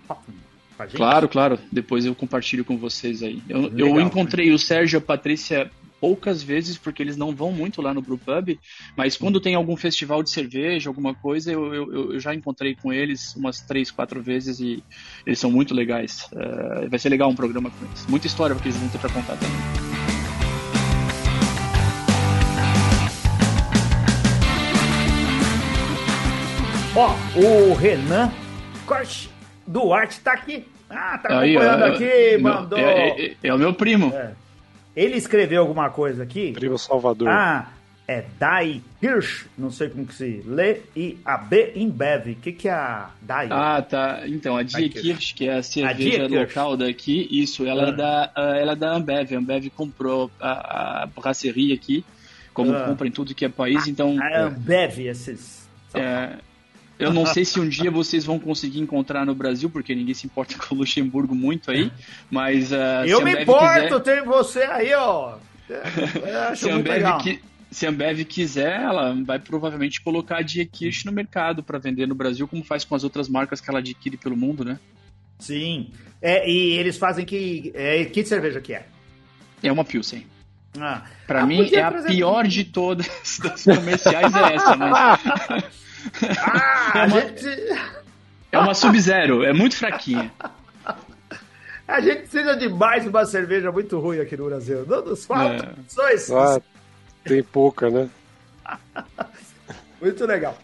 Claro, claro. Depois eu compartilho com vocês aí. Eu, Legal, eu encontrei né? o Sérgio e a Patrícia poucas vezes, porque eles não vão muito lá no Brewpub, mas quando tem algum festival de cerveja, alguma coisa, eu, eu, eu já encontrei com eles umas três, quatro vezes e eles são muito legais. Uh, vai ser legal um programa com eles. Muita história que eles vão ter para contar também. Ó, o Renan Duarte tá aqui. Ah, tá acompanhando Aí, aqui, mandou. É, é, é, o meu primo. É. Ele escreveu alguma coisa aqui? Primo Salvador. Ah, é Dai Hirsch, não sei como que se lê, e a B Imbev. O que, que é a Dai? Ah, tá. Então, a Die Kirsch, que é a cerveja a local daqui, isso, ela, é ah. é da, ela é da Ambev. A Ambev comprou a, a brasserie aqui, como ah. compra em tudo que é país, então... A Ambev, esses... É, eu não sei se um dia vocês vão conseguir encontrar no Brasil, porque ninguém se importa [laughs] com o Luxemburgo muito aí, mas... Uh, eu me importo, quiser... tem você aí, ó. Eu se muito legal. Que, se a Ambev quiser, ela vai provavelmente colocar a Diekirch no mercado para vender no Brasil, como faz com as outras marcas que ela adquire pelo mundo, né? Sim. É, e eles fazem que... É, que cerveja que é? É uma Pilsen. Ah. Para ah, mim, é a pior de todas [laughs] das comerciais é essa, né? [laughs] Ah, é uma, gente... é uma Sub-Zero, é muito fraquinha. A gente precisa de mais uma cerveja muito ruim aqui no Brasil. Não nos falta é. Ah, tem pouca, né? [laughs] muito legal.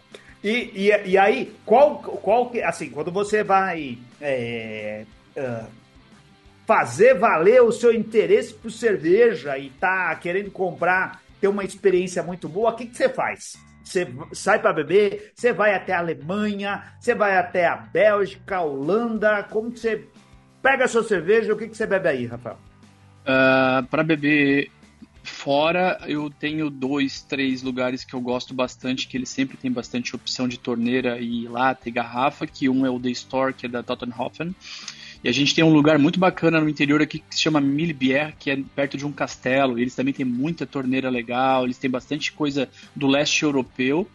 E, e, e, aí, qual, qual assim, quando você vai é, uh, fazer valer o seu interesse por cerveja e tá querendo comprar, ter uma experiência muito boa, o que, que você faz? Você sai para beber, você vai até a Alemanha, você vai até a Bélgica, a Holanda. Como que você pega a sua cerveja? O que, que você bebe aí, Rafael? Uh, ah, para beber fora, eu tenho dois, três lugares que eu gosto bastante, que eles sempre têm bastante opção de torneira e lata e garrafa, que um é o The Store, que é da Tottenhofen, e a gente tem um lugar muito bacana no interior aqui que se chama Milbier, que é perto de um castelo. Eles também têm muita torneira legal, eles têm bastante coisa do leste europeu.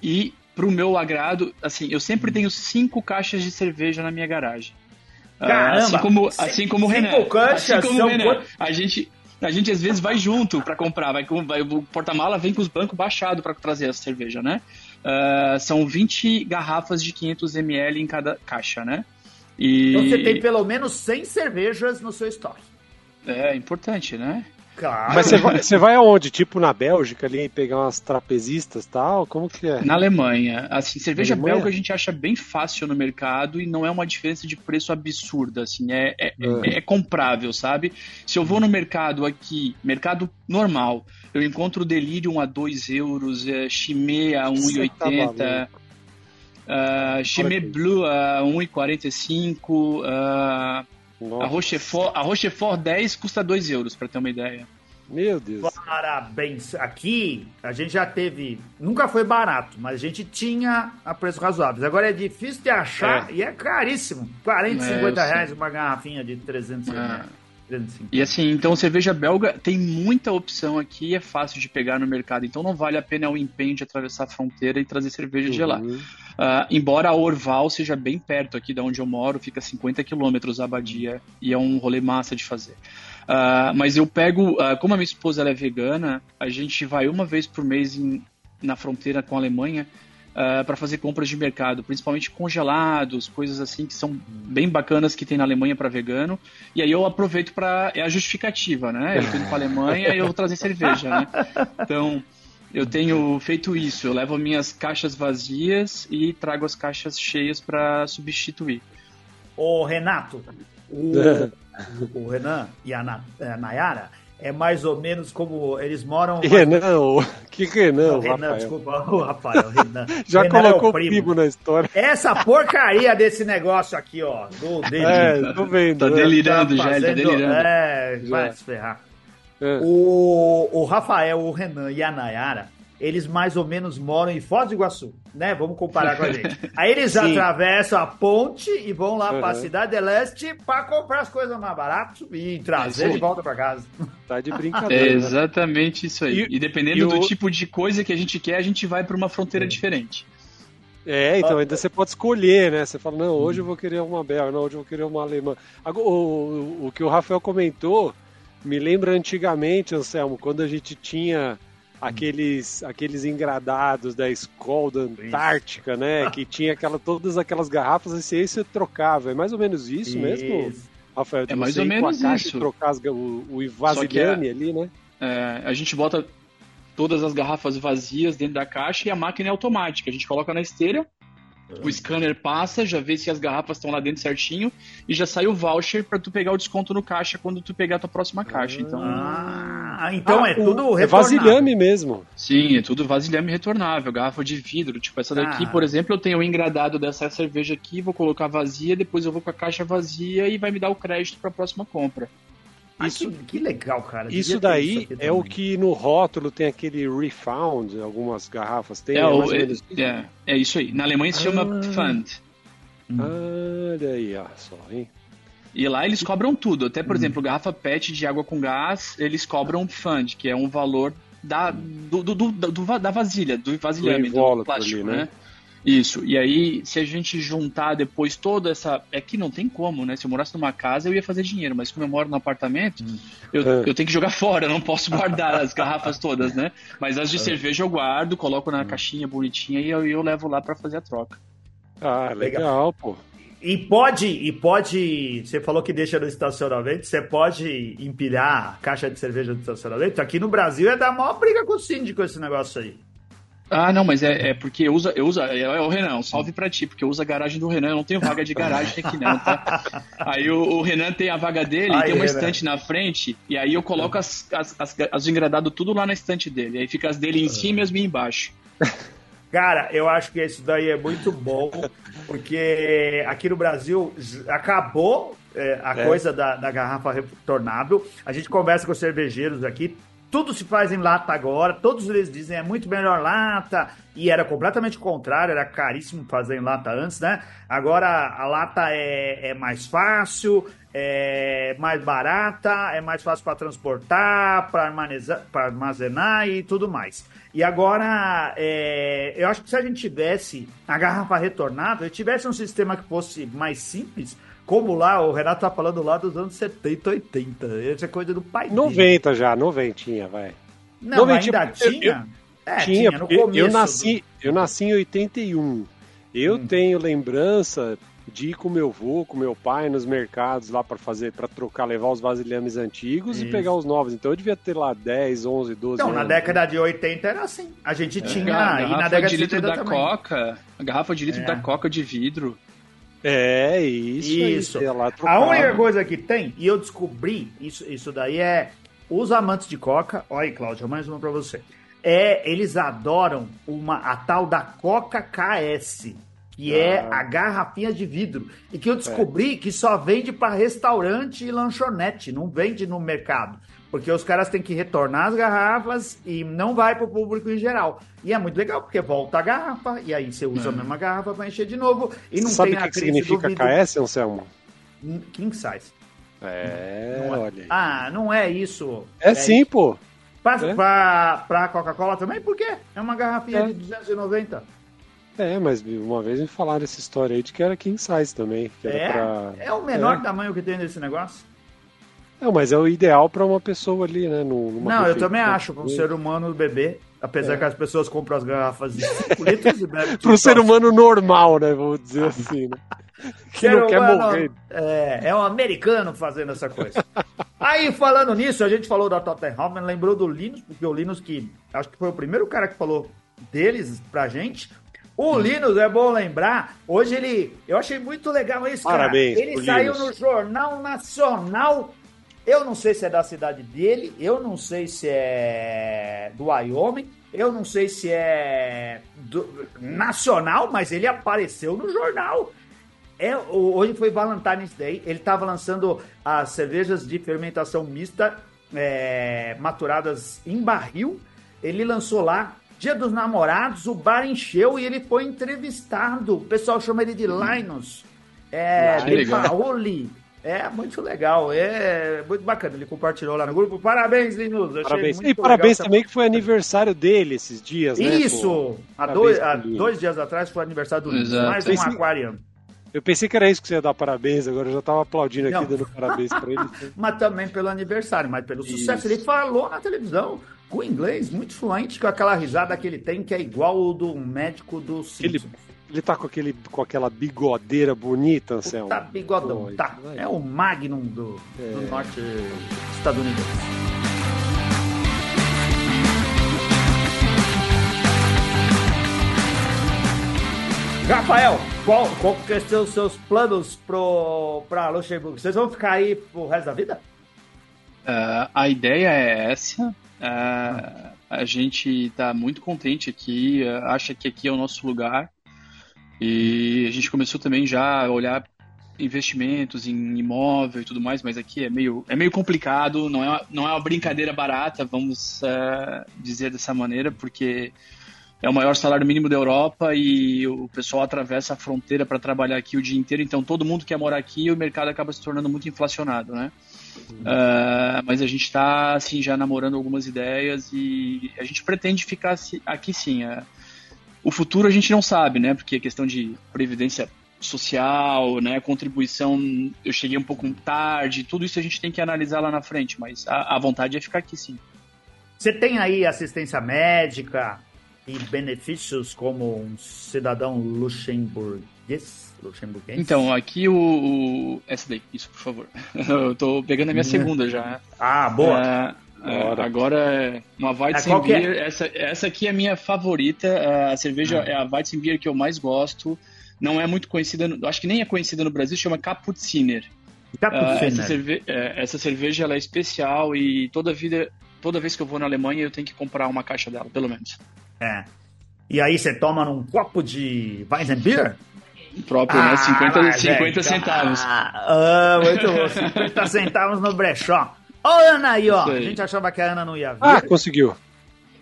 E pro meu agrado, assim, eu sempre tenho cinco caixas de cerveja na minha garagem. Ah, Caramba! assim como, assim como o Renan. Cinco caixas assim como o Renan. A gente, a gente às vezes vai junto para comprar, vai, vai o porta-mala vem com os bancos baixados para trazer a cerveja, né? Uh, são 20 garrafas de 500 ml em cada caixa, né? E... Então você tem pelo menos 100 cervejas no seu estoque. É, importante, né? Claro. Mas você vai, você vai aonde? Tipo na Bélgica ali, pegar umas trapezistas e tal? Como que é? Na Alemanha. Assim, cerveja Alemanha? belga a gente acha bem fácil no mercado e não é uma diferença de preço absurda, assim, é, é, é, é comprável, sabe? Se eu vou no mercado aqui, mercado normal, eu encontro o Delirium a 2 euros, é, Chimay a 1,80, tá Uh, Chimay Blue a 1,45. Uh, a Rochefort, a Rochefort 10 custa 2 euros, para ter uma ideia. Meu Deus. Parabéns. Aqui a gente já teve. Nunca foi barato, mas a gente tinha a preços razoáveis. Agora é difícil de achar é. e é caríssimo. 40, é, 50 reais uma garrafinha de 300 reais. É. E assim, então cerveja belga tem muita opção aqui, é fácil de pegar no mercado, então não vale a pena o empenho de atravessar a fronteira e trazer cerveja uhum. de lá. Uh, embora a Orval seja bem perto aqui de onde eu moro, fica 50 quilômetros a abadia e é um rolê massa de fazer. Uh, mas eu pego, uh, como a minha esposa é vegana, a gente vai uma vez por mês em, na fronteira com a Alemanha para fazer compras de mercado, principalmente congelados, coisas assim que são bem bacanas que tem na Alemanha para vegano. E aí eu aproveito para é a justificativa, né? Eu tô indo para Alemanha e eu vou trazer cerveja, né? [laughs] Então eu tenho feito isso. Eu levo minhas caixas vazias e trago as caixas cheias para substituir. Ô Renato, o, [laughs] o Renan e a, a Nayara é mais ou menos como eles moram. [laughs] Renan, que Renan? Não, Renan, Rafael. desculpa, o Rafael, Renan. [laughs] Já Renan colocou é o primo. primo. na história. Essa porcaria desse negócio aqui, ó, do. É, tô vendo. Tá né? delirando tá já, fazendo, ele tá delirando. É, vai se ferrar. É. O, o Rafael, o Renan e a Nayara eles mais ou menos moram em Foz do Iguaçu, né? Vamos comparar com a gente. Aí eles [laughs] Sim. atravessam a ponte e vão lá uhum. para a Cidade de Leste para comprar as coisas mais baratas e trazer é de volta para casa. Tá de [laughs] brincadeira. É exatamente isso aí. E, e dependendo e do o... tipo de coisa que a gente quer, a gente vai para uma fronteira diferente. É, então ainda você pode escolher, né? Você fala, não, hoje eu vou querer uma belga, não, hoje eu vou querer uma alemã. O, o, o que o Rafael comentou me lembra antigamente, Anselmo, quando a gente tinha aqueles, aqueles engradados da escola da Antártica, né? [laughs] Que tinha aquela, todas aquelas garrafas, e aí você trocava. É mais ou menos isso, isso. mesmo, Rafael? É mais ou menos isso. trocar as, o, o vasilhame a, ali, né? É, a gente bota todas as garrafas vazias dentro da caixa e a máquina é automática. A gente coloca na esteira, o scanner passa, já vê se as garrafas estão lá dentro certinho e já sai o voucher para tu pegar o desconto no caixa quando tu pegar a tua próxima caixa. Então, ah, então ah, é tudo é vasilhame mesmo. Sim, é tudo vasilhame retornável, garrafa de vidro. Tipo, essa daqui, ah. por exemplo, eu tenho o um engradado dessa cerveja aqui, vou colocar vazia, depois eu vou com a caixa vazia e vai me dar o crédito para a próxima compra. Ah, isso, que, que, legal, cara. Isso daí isso é o que no rótulo tem aquele refound, algumas garrafas tem. É, é, o, é, é, é, isso aí. Na Alemanha se chama ah, Fund. Olha aí, ó, só, hein? E lá eles cobram tudo. Até, por hum. exemplo, garrafa PET de água com gás, eles cobram Fund, que é um valor da, do, do, do, do da vasilha, do vasilhame, do plástico, ali, né? né? Isso. E aí, se a gente juntar depois toda essa. É que não tem como, né? Se eu morasse numa casa, eu ia fazer dinheiro, mas como eu moro no apartamento, hum. eu, é. eu tenho que jogar [laughs] fora, eu não posso guardar as garrafas todas, né? Mas as de é. cerveja eu guardo, coloco na hum. caixinha bonitinha e eu, eu levo lá para fazer a troca. Ah, legal, legal, pô. E pode, e pode. Você falou que deixa no estacionamento, você pode empilhar a caixa de cerveja no estacionamento? Aqui no Brasil é dar maior briga com o síndico esse negócio aí. Ah, não, mas é, é porque eu uso, eu uso, é, é o Renan, um salve pra ti, porque eu uso a garagem do Renan, eu não tenho vaga de garagem aqui não, tá? [laughs] Aí o, o Renan tem a vaga dele, aí, tem uma Renan. estante na frente, e aí eu coloco as, as, as, as engradadas tudo lá na estante dele, aí fica as dele em cima e as minhas embaixo. [laughs] Cara, eu acho que isso daí é muito bom, porque aqui no Brasil acabou é, a é. coisa da, da garrafa retornável. A gente conversa com os cervejeiros aqui, tudo se faz em lata agora, todos eles dizem é muito melhor lata, e era completamente o contrário, era caríssimo fazer em lata antes, né? Agora a lata é, é mais fácil, é mais barata, é mais fácil para transportar, para armazenar, armazenar e tudo mais. E agora, é, eu acho que se a gente tivesse a garrafa retornável, tivesse um sistema que fosse mais simples, como lá, o Renato tá falando lá dos anos 70, 80. Essa é coisa do pai 90 dele. já, 90 vai. Não, 90, ainda tinha? Eu, é, tinha, tinha no começo. Eu nasci, do... eu nasci em 81. Eu hum. tenho lembrança de ir com meu avô, com meu pai nos mercados lá para fazer, para trocar, levar os vasilhames antigos Isso. e pegar os novos. Então eu devia ter lá 10, 11, 12 então, anos. na década de 80 era assim. A gente é. tinha. A e na década de litro da também. Coca, a garrafa de litro é. da Coca de vidro. É, isso. Isso. Aí, a única coisa que tem, e eu descobri, isso, isso daí é os amantes de Coca. Olha aí, Cláudia, mais uma pra você. É, eles adoram uma, a tal da Coca KS, que é ah. é a garrafinha de vidro. E que eu descobri é. que só vende para restaurante e lanchonete, não vende no mercado. Porque os caras têm que retornar as garrafas e não vai para o público em geral. E é muito legal, porque volta a garrafa, e aí você usa a hum. mesma garrafa para encher de novo. E não Sabe o que, que significa KS, Anselmo? King size. É, não, é. olha aí. Ah, não é isso. É, é sim, isso. pô. Pra, é. pra, pra Coca-Cola também? Por quê? É uma garrafinha é. de 290. É, mas uma vez me falaram essa história aí de que era king size também. é, pra... é o menor é. tamanho que tem nesse negócio. Não, mas é o ideal para uma pessoa ali, né? Numa não, eu também acho, para um ser humano beber. Apesar é. que as pessoas compram as garrafas de 5 litros e bebem. [laughs] para um ser humano normal, né? Vamos dizer assim, né? [laughs] Que não quer humano, morrer. É, é um americano fazendo essa coisa. [laughs] Aí, falando nisso, a gente falou da Tottenham, lembrou do Linus, porque o Linus que acho que foi o primeiro cara que falou deles pra gente. O Linus, é bom lembrar, hoje ele. Eu achei muito legal isso, cara. Parabéns, ele saiu Linus. no Jornal Nacional eu não sei se é da cidade dele, eu não sei se é do Wyoming, eu não sei se é do, nacional, mas ele apareceu no jornal. É, hoje foi Valentine's Day, ele estava lançando as cervejas de fermentação mista é, maturadas em barril. Ele lançou lá Dia dos Namorados, o bar encheu e ele foi entrevistado. O pessoal chama ele de Linus. É, ah, de Paoli. É muito legal, é muito bacana. Ele compartilhou lá no grupo. Parabéns, Linus. Parabéns. e parabéns também que foi aniversário dele esses dias, né? Isso! Há dois, há dois, dias atrás foi aniversário do Linus. Mais um aquariano. Eu pensei que era isso que você ia dar parabéns, agora eu já tava aplaudindo aqui, Não. dando parabéns pra ele. [laughs] mas também pelo aniversário, mas pelo sucesso. Isso. Ele falou na televisão com inglês muito fluente, com aquela risada que ele tem, que é igual o do médico do Simpsons. ele tá com, aquele, com aquela bigodeira bonita, Anselmo. Tá bigodão, Pô, tá. É o Magnum do, do É. norte estadunidense. Rafael, qual, qual que são os seus planos pro, pra Luxemburgo? Vocês vão ficar aí pro resto da vida? Ah, a ideia é essa. Ah, a gente está muito contente aqui, ah, acha que aqui é o nosso lugar. E a gente começou também já a olhar investimentos em imóvel e tudo mais, mas aqui é meio, é meio complicado, não é, uma- não é uma brincadeira barata, vamos ah, dizer dessa maneira, porque é o maior salário mínimo da Europa e o pessoal atravessa a fronteira para trabalhar aqui o dia inteiro, então todo mundo quer morar aqui e o mercado acaba se tornando muito inflacionado, né? Ah, mas a gente está assim já namorando algumas ideias e a gente pretende ficar aqui sim. ah. O futuro a gente não sabe, né? Porque a questão de previdência social, né, contribuição, eu cheguei um pouco tarde, tudo isso a gente tem que analisar lá na frente, mas a, a vontade é ficar aqui sim. Você tem aí assistência médica e benefícios como um cidadão luxemburguês? luxemburguês? Então, aqui o, o- essa daí, isso por favor. [laughs] eu tô pegando a minha segunda já. Ah, boa. É, é, Bora. agora é uma É, Weizenbier. que é? Essa, essa aqui é a minha favorita. é, A cerveja Ah. é a Weizenbier que eu mais gosto. Não é muito conhecida, acho que nem é conhecida no Brasil, chama Cappucciner. Ah, Cappuccino. essa, cerve- é, essa cerveja ela é especial e toda vida, toda vez que eu vou na Alemanha eu tenho que comprar uma caixa dela, pelo menos. É. E aí você toma num copo de Weizenbier? Próprio, né? 50, mas 50 é, centavos. Ah, muito bom. 50 centavos no brechó. Ó, a Ana aí, ó. A gente achava que a Ana não ia vir. Ah, conseguiu.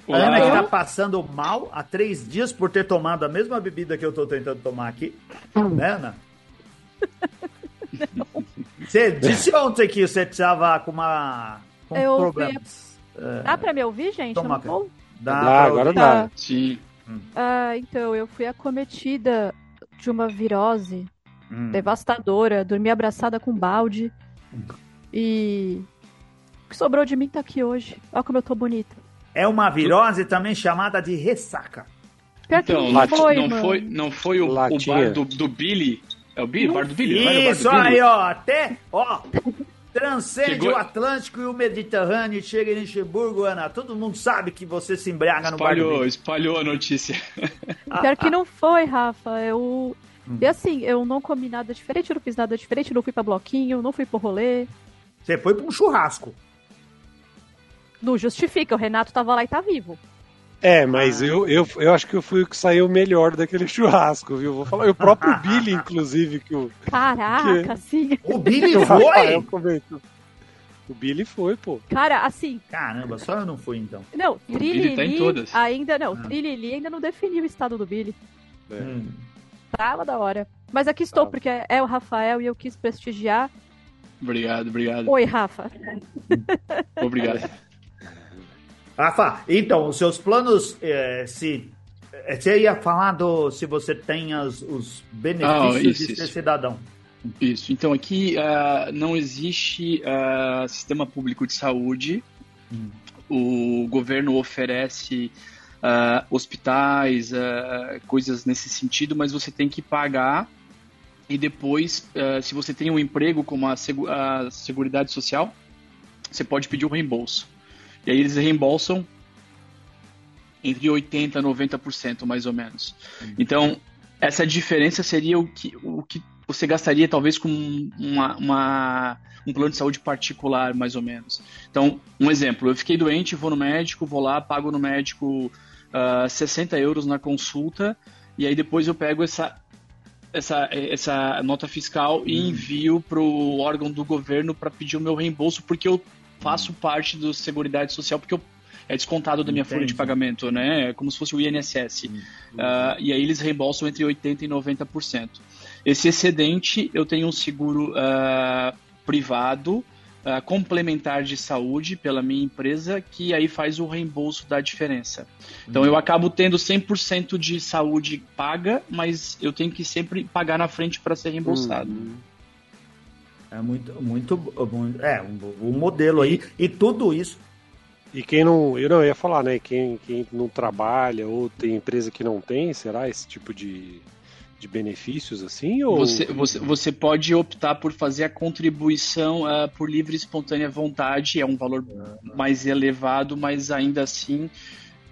a Ana que tá passando mal há três dias por ter tomado a mesma bebida que eu tô tentando tomar aqui. Né, Ana? [laughs] Você disse ontem que você tava com uma. com Eu fui- problemas. Dá pra me ouvir, gente? Eu Toma, não vou? Dá Dá, agora dá. Sim. Ah, então, eu fui acometida de uma virose Hum. devastadora, dormi abraçada com um balde e o que sobrou de mim tá aqui hoje. Olha como eu tô bonita. É uma virose também chamada de ressaca. Pior que Então, não Lati- foi, não mano. foi, não foi o, o bar do, do Billy? É o Billy? O bar do Billy? não Isso Billy? aí, ó. Até, ó. [laughs] Transcende Chegou- o Atlântico e o Mediterrâneo e chega em Luxemburgo, Ana. Todo mundo sabe que você se embriaga no bar do Espalhou, espalhou a notícia. [laughs] Pior que não foi, Rafa. Eu. Hum. E assim, eu não comi nada diferente, eu não fiz nada diferente, não fui pra bloquinho, não fui pro rolê. Você foi pra um churrasco. Não justifica, o Renato tava lá e tá vivo. É, mas eu, eu, eu acho que eu fui o que saiu melhor daquele [laughs] churrasco, viu? Vou falar. O próprio [laughs] Billy, inclusive, que o, Caraca, assim. O Billy que o Rafael foi? O Billy foi, pô. Cara, assim, Caramba, só eu não fui então. não, O Billy tá em Trilili todas. ainda não, Ah. Trilili ainda não definiu o estado do Billy. É. Hum. Tava da hora. Mas aqui estou, Tá. porque é o Rafael e eu quis prestigiar. Obrigado, obrigado. Oi, Rafa. Obrigado. [laughs] Rafa, então, os seus planos, eh, se eh, você ia falar do se você tem as- os benefícios Ah, isso, de ser isso. cidadão. Isso. Então aqui ah, não existe ah, sistema público de saúde. Hum. O governo oferece ah, hospitais, coisas nesse sentido, mas você tem que pagar. E depois, se você tem um emprego como a, segu a Seguridade Social, você pode pedir o reembolso. E aí eles reembolsam entre 80% a 90%, mais ou menos. Então, essa diferença seria o que, o que você gastaria talvez com uma, uma- um plano de saúde particular, mais ou menos. Então, um exemplo, eu fiquei doente, vou no médico, vou lá, pago no médico ah, 60 euros na consulta, e aí depois eu pego essa, essa, essa nota fiscal e envio para o órgão do governo para pedir o meu reembolso, porque eu faço parte do Seguridade Social, porque eu, é descontado da minha folha de Entendi. pagamento, né? É como se fosse o INSS. Ah, e aí eles reembolsam entre 80% e 90%. Esse excedente, eu tenho um seguro ah, privado uh, complementar de saúde pela minha empresa, que aí faz o reembolso da diferença. Então eu acabo tendo 100% de saúde paga, mas eu tenho que sempre pagar na frente para ser reembolsado. Uhum. É muito, muito, muito é um, um modelo aí e tudo isso e quem não. Eu não ia falar, né? Quem, quem não trabalha ou tem empresa que não tem, será esse tipo de, de benefícios assim? Ou... Você, você, você pode optar por fazer a contribuição uh, por livre e espontânea vontade, é um valor mais elevado, mas ainda assim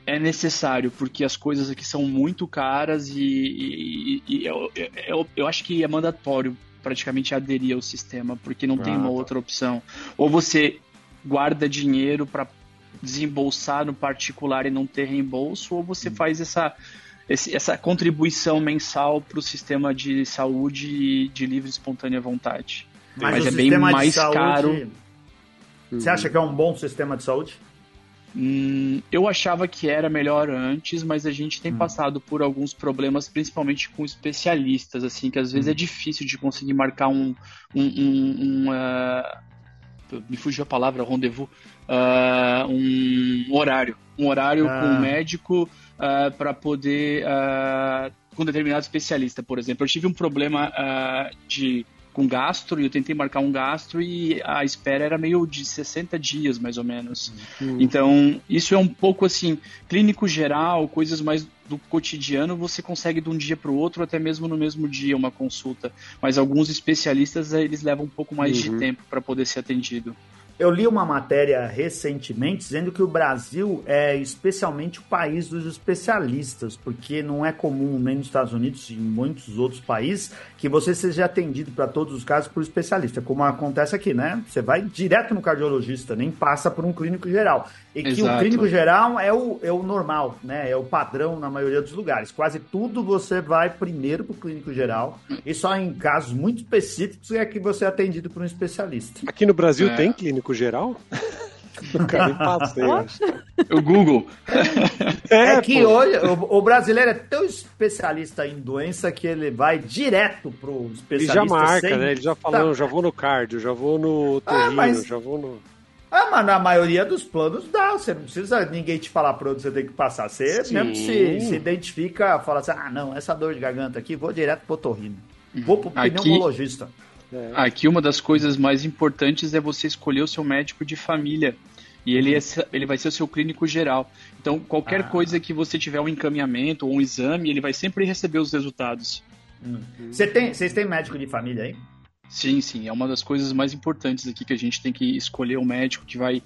é necessário, porque as coisas aqui são muito caras e, e, e eu, eu, eu, acho que é mandatório praticamente aderir ao sistema, porque não ah, tem uma tá. outra opção. Ou você guarda dinheiro para desembolsar no particular e não ter reembolso, ou você hum. faz essa esse, essa contribuição mensal para o sistema de saúde de livre e espontânea vontade. Mas, Mas é bem mais saúde, caro. Você acha que é um bom sistema de saúde? Hum, eu achava que era melhor antes, mas a gente tem hum. passado por alguns problemas, principalmente com especialistas, assim, que às vezes é hum. é difícil de conseguir marcar um, um, um, um uh, me fugiu a palavra, rendezvous, uh, um horário, um horário ah. com um médico uh, ah, para poder com determinado especialista, por exemplo. Eu tive um problema de com gastro e eu tentei marcar um gastro e a espera era meio de 60 dias, mais ou menos. Uhum. Então, isso é um pouco assim, clínico geral, coisas mais do cotidiano, você consegue de um dia para o outro, até mesmo no mesmo dia, uma consulta. Mas alguns especialistas, eles levam um pouco mais uhum. de tempo para poder ser atendido. Eu li uma matéria recentemente dizendo que o Brasil é especialmente o país dos especialistas, porque não é comum nem nos Estados Unidos e em muitos outros países que você seja atendido para todos os casos por especialista, como acontece aqui, né? Você vai direto no cardiologista, nem passa por um clínico geral. E que Exato. o clínico geral é o, é o normal, né? É o padrão na maioria dos lugares. Quase tudo você vai primeiro para o clínico geral e só em casos muito específicos é que você é atendido por um especialista. Aqui no Brasil é. tem clínico geral? Nunca nem passei. o Google. É, é que pô. hoje o, o, brasileiro é tão especialista em doença que ele vai direto pro especialista. Ele já marca, sem... né? Ele já falou, tá. já vou no cardio, já vou no torino, ah, mas... já vou no. Ah, mas na maioria dos planos dá. Você não precisa ninguém te falar para onde você tem que passar. Você Sim. mesmo se, se identifica, fala assim: ah, não, essa dor de garganta aqui, vou direto pro torrino. Vou pro aqui, pneumologista. É. Aqui uma das coisas mais importantes é você escolher o seu médico de família. E ele, é, ele vai ser o seu clínico geral. Então, qualquer ah. coisa que você tiver um encaminhamento ou um exame, ele vai sempre receber os resultados. Hum. Você tem, vocês têm médico de família aí? Sim, sim. É uma das coisas mais importantes aqui que a gente tem que escolher o um médico que vai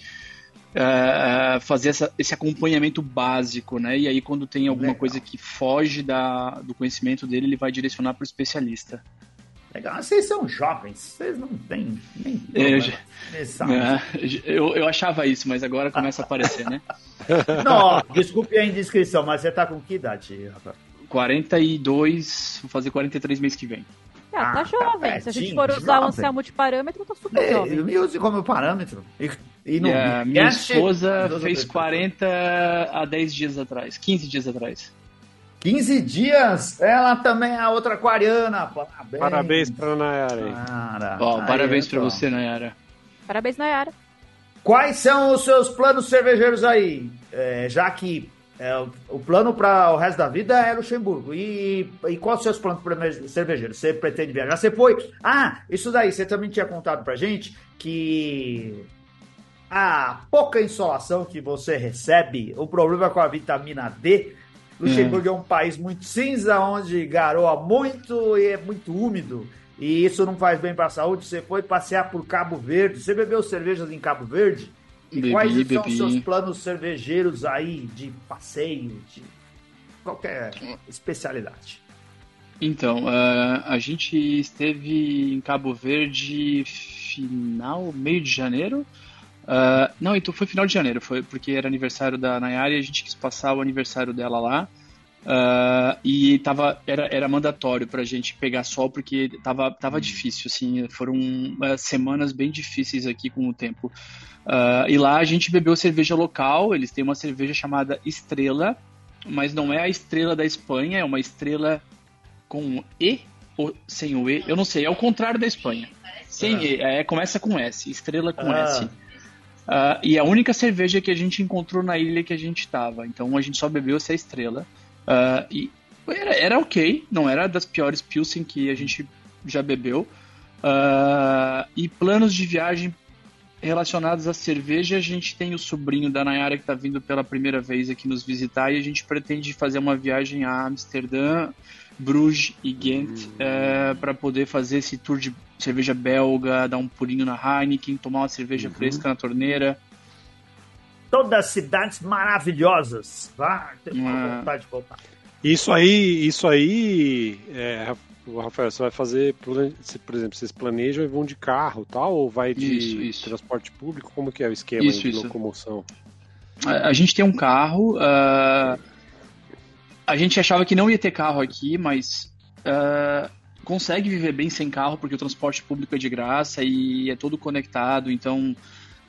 uh, fazer essa, esse acompanhamento básico, né? E aí, quando tem alguma Legal. coisa que foge da, do conhecimento dele, ele vai direcionar para o especialista. Legal, vocês são jovens, vocês não têm nem. Eu, é, eu, eu, achava isso, mas agora começa a aparecer, né? [laughs] não, desculpe a indiscrição, mas você tá com que idade, rapaz? 42, vou fazer 43 mês que vem. Ah, tá ah, jovem. Tá Se a gente for usar jovem. o Anselmo multiparâmetro, tá super é, jovem. Me use como parâmetro. E, e não, yeah, minha esposa fez 40 a 10 dias atrás, 15 dias atrás. 15 dias, ela também é a outra aquariana. Parabéns. Parabéns pra Nayara. Cara, Ó, parabéns pra você, Nayara. Parabéns, Nayara. Quais são os seus planos cervejeiros aí? É, já que é, o plano para o resto da vida é Luxemburgo. E, e quais os seus planos cervejeiros? Você pretende viajar? Você foi. Ah, isso daí, você também tinha contado pra gente que a pouca insolação que você recebe, o problema com a vitamina D Luxemburgo é. é um país muito cinza, onde garoa muito e é muito úmido. E isso não faz bem para a saúde. Você foi passear por Cabo Verde. Você bebeu cervejas em Cabo Verde? E bebi, quais bebi. são os seus planos cervejeiros aí de passeio, de qualquer especialidade? Então, uh, a gente esteve em Cabo Verde final, meio de janeiro. Uh, não, então foi final de janeiro, foi porque era aniversário da Nayara e a gente quis passar o aniversário dela lá. Uh, e tava, era, era mandatório pra gente pegar sol porque tava, tava uhum. difícil, assim, foram uh, semanas bem difíceis aqui com o tempo. E lá a gente bebeu cerveja local, eles têm uma cerveja chamada Estrela, mas não é a estrela da Espanha, é uma estrela com E ou sem o E, eu não sei, é o contrário da Espanha. Sem, é. é. começa com S, estrela com Ah. S. Ah, e a única cerveja que a gente encontrou na ilha que a gente estava. Então a gente só bebeu essa estrela. Ah, e era, era ok, não era das piores Pilsen que a gente já bebeu. Ah, e planos de viagem relacionados à cerveja, a gente tem o sobrinho da Nayara que está vindo pela primeira vez aqui nos visitar e a gente pretende fazer uma viagem a Amsterdã, Bruges e Ghent para poder fazer esse tour de cerveja belga, dar um pulinho na Heineken, tomar uma cerveja fresca na torneira. Todas cidades maravilhosas. Ah, tenho vontade de voltar. Isso aí, isso aí, é, o Rafael, você vai fazer, por exemplo, vocês planejam e vão de carro tal, ou vai de Isso, isso. transporte público? Como que é o esquema Isso, de isso. locomoção? A, a gente tem um carro. ah, a gente achava que não ia ter carro aqui, mas ah, consegue viver bem sem carro porque o transporte público é de graça e é todo conectado. Então,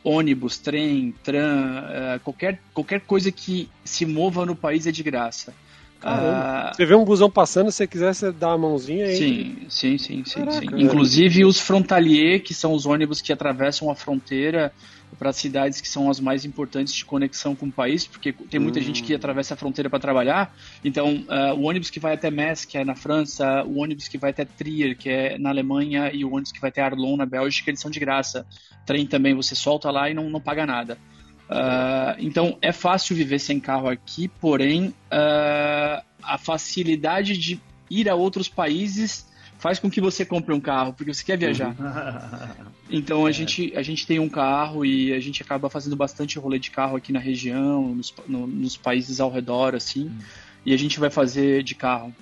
ônibus, trem, tram, ah, qualquer, qualquer coisa que se mova no país é de graça. Ah, Você vê um busão passando, se você quiser, você dá a mãozinha aí. Sim, sim, sim, sim, Caraca, sim. Inclusive os frontalier, que são os ônibus que atravessam a fronteira para cidades que são as mais importantes de conexão com o país, porque tem muita Hum. gente que atravessa a fronteira para trabalhar. Então, ah, o ônibus que vai até Metz, que é na França, o ônibus que vai até Trier, que é na Alemanha, e o ônibus que vai até Arlon, na Bélgica, eles são de graça. Trem também, você solta lá e não, não paga nada. Ah, então, é fácil viver sem carro aqui, porém, ah, a facilidade de ir a outros países faz com que você compre um carro, porque você quer viajar. [laughs] Então a, gente, a gente tem um carro e a gente acaba fazendo bastante rolê de carro aqui na região, nos, no- nos países ao redor, assim, e a gente vai fazer de carro.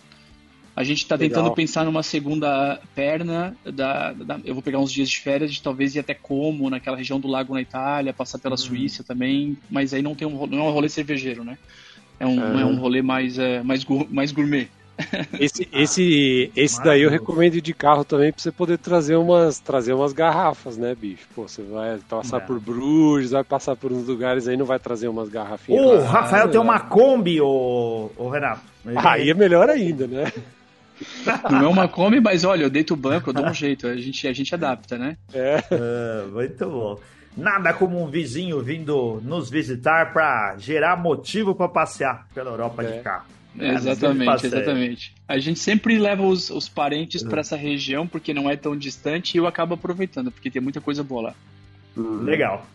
A gente está tentando pensar numa segunda perna, da, da- eu vou pegar uns dias de férias, de talvez ir até Como, naquela região do lago na Itália, passar pela Suíça também, mas aí não, tem um, não é um rolê cervejeiro, né? É um, Aham. é um rolê mais, é, mais, mais gourmet. [laughs] Esse, esse, esse daí eu recomendo ir de carro também pra você poder trazer umas, trazer umas garrafas, né, bicho? Pô, você vai passar É. por Bruges, vai passar por uns lugares aí, não vai trazer umas garrafinhas. O pra Rafael tem uma Kombi, o, o Renato. Aí é melhor ainda, né? [laughs] Não é uma come, mas olha, eu deito o banco, eu dou um jeito, a gente, a gente adapta, né? É. Ah, muito bom. Nada como um vizinho vindo nos visitar para gerar motivo para passear pela Europa É. de carro. É, É, exatamente, exatamente. A gente sempre leva os, os parentes para essa região porque não é tão distante e eu acabo aproveitando, porque tem muita coisa boa lá. Legal.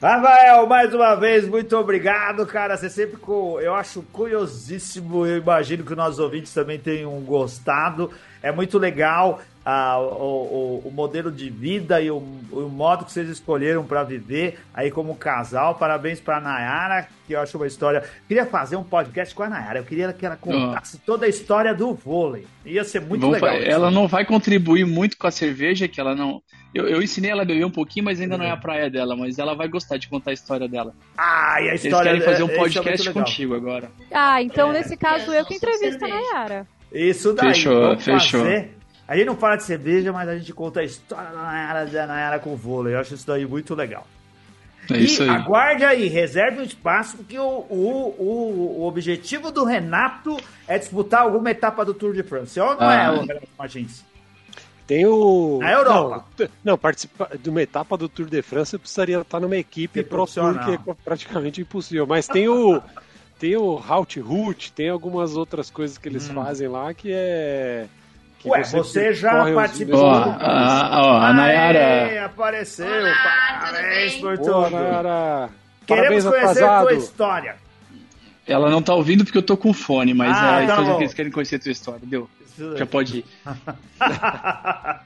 Rafael, mais uma vez, muito obrigado, cara. Você sempre. Eu acho curiosíssimo. Eu imagino que os nossos ouvintes também tenham gostado. É muito legal ah, o, o- o modelo de vida e o, o modo que vocês escolheram para viver aí como casal. Parabéns para Nayara, que eu acho uma história. Queria fazer um podcast com a Nayara. Eu queria que ela contasse toda a história do vôlei. Ia ser muito Vamos legal. fa- ela não vai contribuir muito com a cerveja, que ela não. Eu, eu ensinei ela a beber um pouquinho, mas ainda não é a praia dela, mas ela vai gostar de contar a história dela. Ah, e a Eles história querem fazer um é muito podcast legal. contigo agora. Ah, então É. nesse caso eu que entrevisto a Nayara. Isso daí. Fechou, vamos fechou. fazer. A gente não fala de cerveja, mas a gente conta a história da Nayara, da Nayara com vôlei. Eu acho isso daí muito legal. É e isso aí. aguarde aí, reserve um espaço, porque o, o, o, o objetivo do Renato é disputar alguma etapa do Tour de France. Ou não é, Ah. o Renato Martins? Tem o. Na Europa. Não, não, participar de uma etapa do Tour de France eu precisaria estar numa equipe Ser Pro Tour, que profissional. é praticamente impossível. Mas tem o. [laughs] Tem o Route Route, tem algumas outras coisas que eles fazem lá que é. Que. Ué, você já percorre os participou Ó, mesmos lugares. a, ó, a Aê, Nayara. apareceu. Olá, Parabéns tudo por Boa, tudo. Nayara. Queremos Parabéns conhecer a tua história. Ela não tá ouvindo porque eu tô com fone, mas Ah, é, tá então eles querem conhecer a tua história. Deu. Isso Já pode ir. [laughs]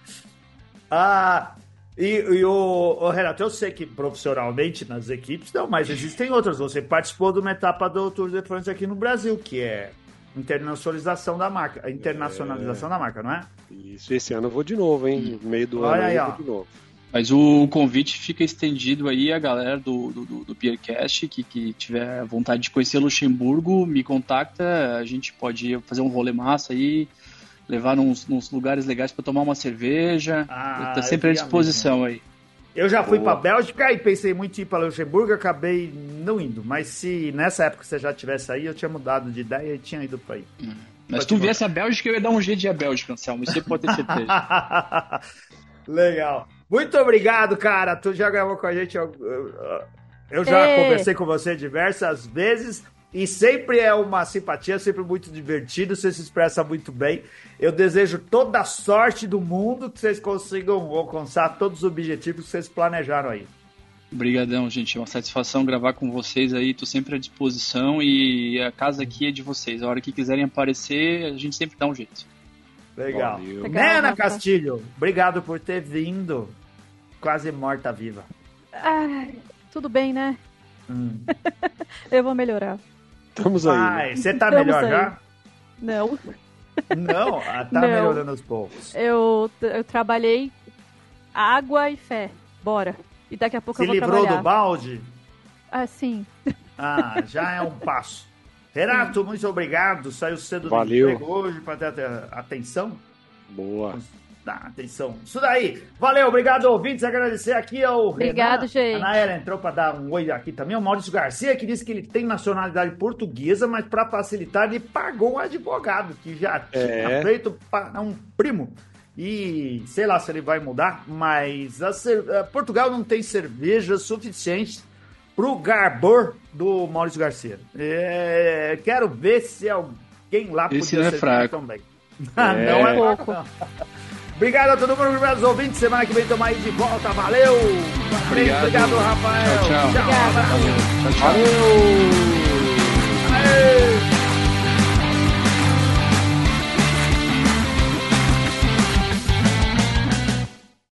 ah, e, e o, o Renato, eu sei que profissionalmente nas equipes não, mas existem outras. Você participou de uma etapa do Tour de France aqui no Brasil, que é internacionalização da marca. a Internacionalização da marca, não é? Isso, esse ano eu vou de novo, hein? No meio do Olha ano aí, eu ó. vou de novo. Mas o convite fica estendido aí a galera do, do, do, do Peercast que, que tiver vontade de conhecer Luxemburgo, me contacta, a gente pode fazer um rolê massa aí, levar nos, lugares legais para tomar uma cerveja. Ah, tá sempre à disposição aí. Eu já fui Boa. pra Bélgica e pensei muito em ir pra Luxemburgo, acabei não indo. Mas se nessa época você já tivesse aí, eu tinha mudado de ideia e tinha ido pra aí. Mas Pode se tu viesse a Bélgica, eu ia dar um jeito de ir a Bélgica, Anselmo, isso você pode ter certeza. [laughs] Legal. Muito obrigado, cara. Tu já gravou com a gente. Eu, eu- eu já Ê. conversei com você diversas vezes. E sempre é uma simpatia, sempre muito divertido. Você se expressa muito bem. Eu desejo toda a sorte do mundo que vocês consigam alcançar todos os objetivos que vocês planejaram aí. Obrigadão, gente. É uma satisfação gravar com vocês aí. Tô sempre à disposição e a casa aqui é de vocês. A hora que quiserem aparecer, a gente sempre dá um jeito. Legal. Valeu. Nena. Castilho, obrigado por ter vindo. Quase morta-viva. Ai, tudo bem, né? Hum. [laughs] Eu vou melhorar. Estamos aí. né? Ai, você tá Estamos melhor aí. já? Não, Não, ah, tá Não. melhorando aos poucos. eu, eu trabalhei água e fé. Bora. E daqui a pouco Se eu vou livrou trabalhar. do balde? Ah, sim. Ah, já é um passo. Renato, muito obrigado. Saiu cedo do Valeu. emprego hoje para ter ate- atenção. Boa. Dá atenção. Isso daí. Valeu, obrigado, ouvintes. Agradecer aqui ao Obrigado, Renan. gente. A Naera entrou para dar um oi aqui também. O Maurício Garcia, que disse que ele tem nacionalidade portuguesa, mas para facilitar, ele pagou um advogado que já tinha É. feito para um primo. E sei lá se ele vai mudar, mas a a Portugal não tem cerveja suficiente pro garbor do Maurício Garcia. É, quero ver se alguém lá Esse podia é ser fraco. também. Ah, [laughs] não é Pouco. fraco, [laughs] não. Obrigado a todo mundo, obrigado aos ouvintes. Semana que vem estamos aí de volta. Valeu! Obrigado, obrigado Rafael. Tchau, tchau. Tchau, Tchau, tchau. Valeu. Valeu.